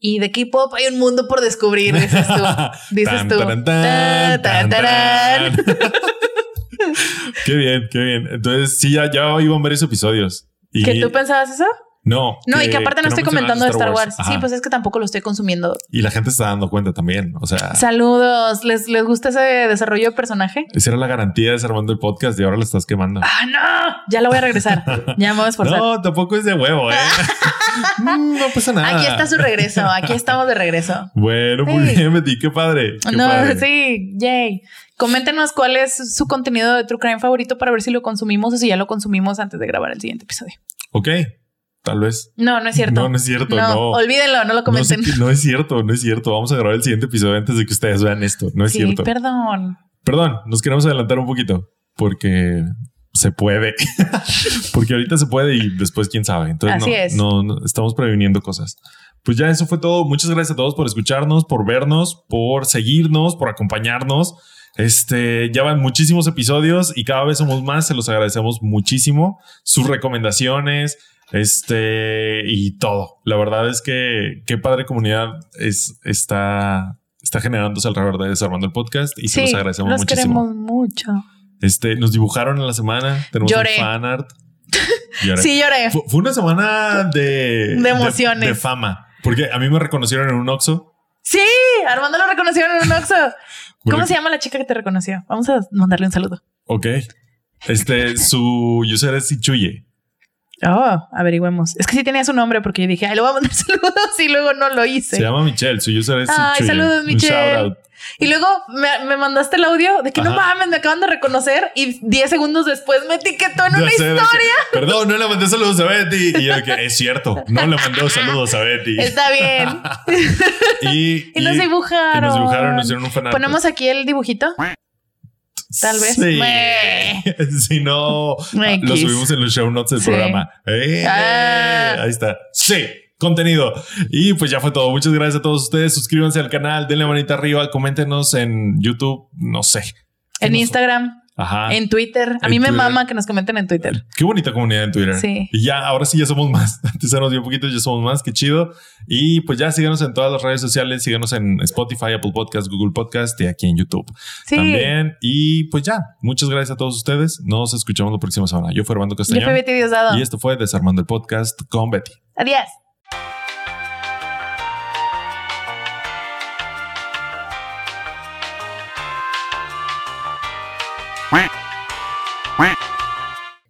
Y de K-pop hay un mundo por descubrir, dices tú. <laughs> Dices tú. tan, Tan, tan. <laughs> qué bien, qué bien. Entonces, sí, ya, ya iban varios episodios. Y ¿Que tú pensabas eso? No. No, y que aparte no estoy comentando de Star Wars. Sí, pues es que tampoco lo estoy consumiendo. Y la gente se está dando cuenta también. O sea, Saludos. ¿Les, ¿Les gusta ese desarrollo de personaje? esa era la garantía de desarmando el podcast y ahora lo estás quemando. Ah, no. Ya lo voy a regresar. <laughs> Ya me voy a esforzar. No, tampoco es de huevo, ¿eh? <laughs> Mm, no pasa nada. Aquí está su regreso. Aquí estamos de regreso. Bueno, muy Sí. bien, Betty. Qué padre. qué no, padre. sí, yay. Coméntenos cuál es su contenido de True Crime favorito para ver si lo consumimos o si ya lo consumimos antes de grabar el siguiente episodio. Ok, tal vez. No, no es cierto. No, no es cierto. No, olvídenlo, no lo No, sé comenten. qué- no es cierto, no es cierto. Vamos a grabar el siguiente episodio antes de que ustedes vean esto. No es sí, cierto. perdón. Perdón, nos queremos adelantar un poquito porque se puede. <laughs> porque ahorita se puede y después quién sabe. Entonces Así no, es. no, no, estamos previniendo cosas. Pues ya eso fue todo. Muchas gracias a todos por escucharnos, por vernos, por seguirnos, por acompañarnos. Este ya van muchísimos episodios y cada vez somos más. Se los agradecemos muchísimo. Sus recomendaciones, este y todo. La verdad es que qué padre comunidad es está está generándose alrededor de Desarmando el podcast y se los agradecemos los muchísimo. queremos mucho. Este, nos dibujaron en la semana. Tenemos Lloré. un fan art. <laughs> Lloré. Sí, lloré. Fu- Fue una semana de, De emociones. De, de fama. Porque a mí me reconocieron en un Oxxo. Sí, Armando lo reconocieron en un Oxxo. <laughs> ¿Cómo se llama la chica que te reconoció? Vamos a mandarle un saludo. Ok. Este, su user es Ichuye. Oh, averigüemos. Es que sí tenía su nombre porque yo dije, ay, le voy a mandar <laughs> saludos y luego no lo hice. Se llama Michelle. Su user es Ay, saludos, Michelle. Y luego me, me mandaste el audio de que no mames, me acaban de reconocer y 10 segundos después me etiquetó en una sé, de que, historia. <laughs> Perdón, no le mandé saludos a Betty. Y yo que es cierto, no le mandó saludos a Betty. Está bien. <laughs> Y, y nos dibujaron. y nos dibujaron, nos hicieron un fan art. Ponemos aquí el dibujito. Tal vez. Sí. <laughs> Si no, X. lo subimos en los show notes del Sí. programa. Eh, Ah. Ahí está. Sí. Contenido. Y pues ya fue todo. Muchas gracias a todos ustedes. Suscríbanse al canal, denle manita arriba, coméntenos en YouTube, no sé. En Instagram, Ajá. en Twitter. A En mí me Twitter. mama que nos comenten en Twitter. Qué bonita comunidad en Twitter. Sí. Y ya, ahora sí ya somos más. <laughs> Antes éramos bien poquitos, ya somos más. Qué chido. Y pues ya síganos en todas las redes sociales. Síganos en Spotify, Apple Podcast, Google Podcast y aquí en YouTube Sí. también. Y pues ya, muchas gracias a todos ustedes. Nos escuchamos la próxima semana. Yo fui Armando Yo Castañón. fui Betty Diosdado. Y esto fue Desarmando el Podcast con Betty. Adiós.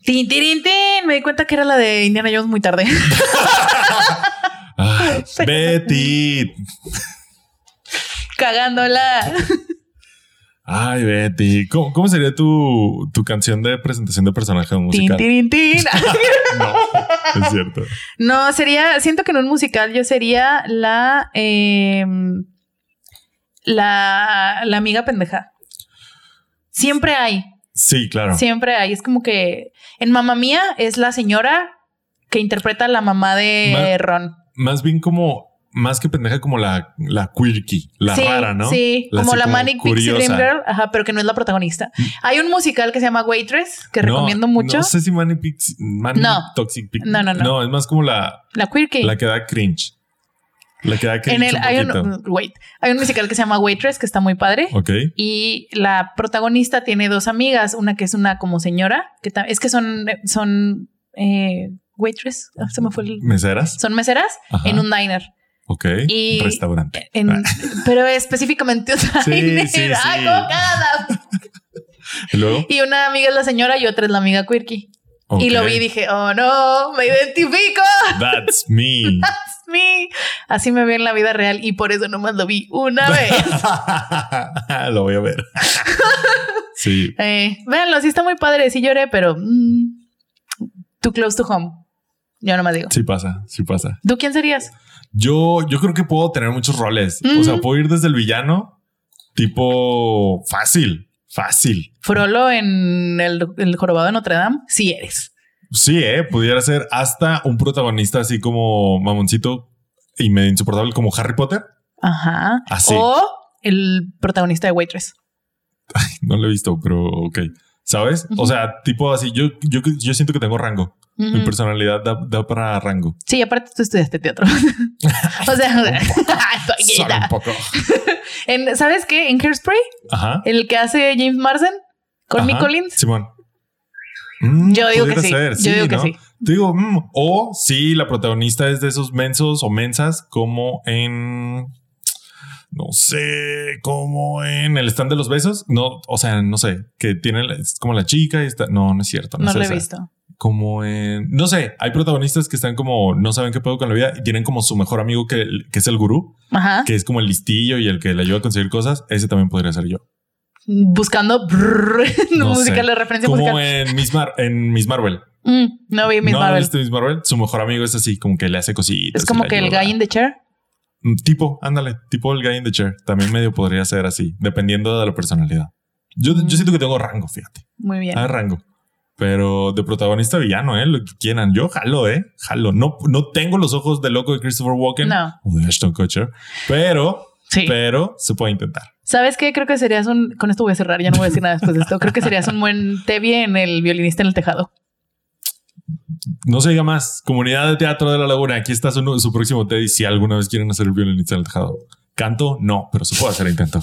Tin, tin. Me di cuenta que era la de Indiana Jones muy tarde. <laughs> <laughs> Betty. Cagándola. Ay, Betty. ¿Cómo, cómo sería tu, tu canción de presentación de personaje Tin, musical? tin, tin. <laughs> No, es cierto. No, sería, siento que en un musical yo sería la, em, la, la amiga pendeja. Siempre hay, Sí, claro. siempre hay. Es como que en Mamá Mía es la señora que interpreta a la mamá de Ron. Más bien como, más que pendeja, como la, la quirky, la sí, rara, ¿no? Sí, La como la como Manic Pixie Dream. Girl, ajá, pero que no es la protagonista. Hay un musical que se llama Waitress, que No, recomiendo mucho. No sé si Manny Pix, Manny No. Toxic Pix. No, no, no. No, es más como la, La Quirky. la que da cringe. La que en el, un hay un, wait, hay un musical que se llama Waitress, que está muy padre. Ok. Y la protagonista tiene dos amigas, una que es una como señora, que es que son, son eh, waitress, ah, se me fue el... ¿Meseras? Son meseras Ajá. en un diner. Ok. Y- Restaurante. En, <laughs> pero específicamente un <laughs> Sí, diner. sí, ¡Ay, sí. Y luego. Y una amiga es la señora y otra es la amiga quirky. Y lo vi y dije, oh no, me identifico. That's me. <laughs> me. Así me veo en la vida real y por eso nomás lo vi una vez. <laughs> lo voy a ver. <laughs> sí. Eh, véanlo, sí está muy padre. Sí lloré, pero mm, too close to home. Yo no me digo. Sí pasa, sí pasa. ¿Tú quién serías? Yo, yo creo que puedo tener muchos roles. O sea, puedo ir desde el villano, tipo fácil, fácil. Frollo en el, el jorobado de Notre Dame. Sí eres. Sí, eh, pudiera ser hasta un protagonista así como mamoncito y medio insoportable como Harry Potter. Ajá. Así. O el protagonista de Waitress. No lo he visto, pero ok. ¿Sabes? O sea, tipo así, yo, yo, yo siento que tengo rango. Mi personalidad da, da para rango. Sí, aparte tú estudiaste teatro. <laughs> o sea, <laughs> <laughs> Solo un poco. En- ¿sabes qué? En Hairspray, Ajá. el que hace James Marsden con Ajá. Collins. Simón. Mm, Yo digo que sí. Yo digo que ¿no? sí. Te digo, mm, o si la protagonista es de esos mensos o mensas, como en. No sé, como en el stand de los besos. No, o sea, no sé, que tiene es como la chica y está. No, no es cierto. No, No es lo he visto. Como en. No sé, hay protagonistas que están como no saben qué pedo con la vida y tienen como su mejor amigo que, que es el gurú, Ajá. que es como el listillo y el que le ayuda a conseguir cosas. Ese también podría ser yo. Buscando brrr, <laughs> No musical sé. de referencia Como musical. en Miss, Mar- en Miss Marvel. Mm, no vi Miss ¿No Marvel. viste Miss Marvel? Su mejor amigo es así, como que le hace cositas. Es como que el guy in the chair. Mm, Tipo, ándale, tipo el guy in the chair. También medio podría ser así, dependiendo de la personalidad. Yo, Mm. yo siento que tengo rango, fíjate. Muy bien. Hay rango. Pero de protagonista villano, ¿eh? Lo que quieran. Yo jalo, ¿eh? Jalo. No, no tengo los ojos de loco de Christopher Walken No. o de Ashton Kutcher, pero, Sí. pero se puede intentar. ¿Sabes qué? Creo que serías un. Con esto voy a cerrar, ya no voy a decir nada después de esto. Creo que serías un buen Tevi en el violinista en el tejado. No se diga más. Comunidad de Teatro de la Laguna. Aquí está su, su próximo Teddy. Si alguna vez quieren hacer el violinista en el tejado. Canto, no, pero se puede hacer el intento.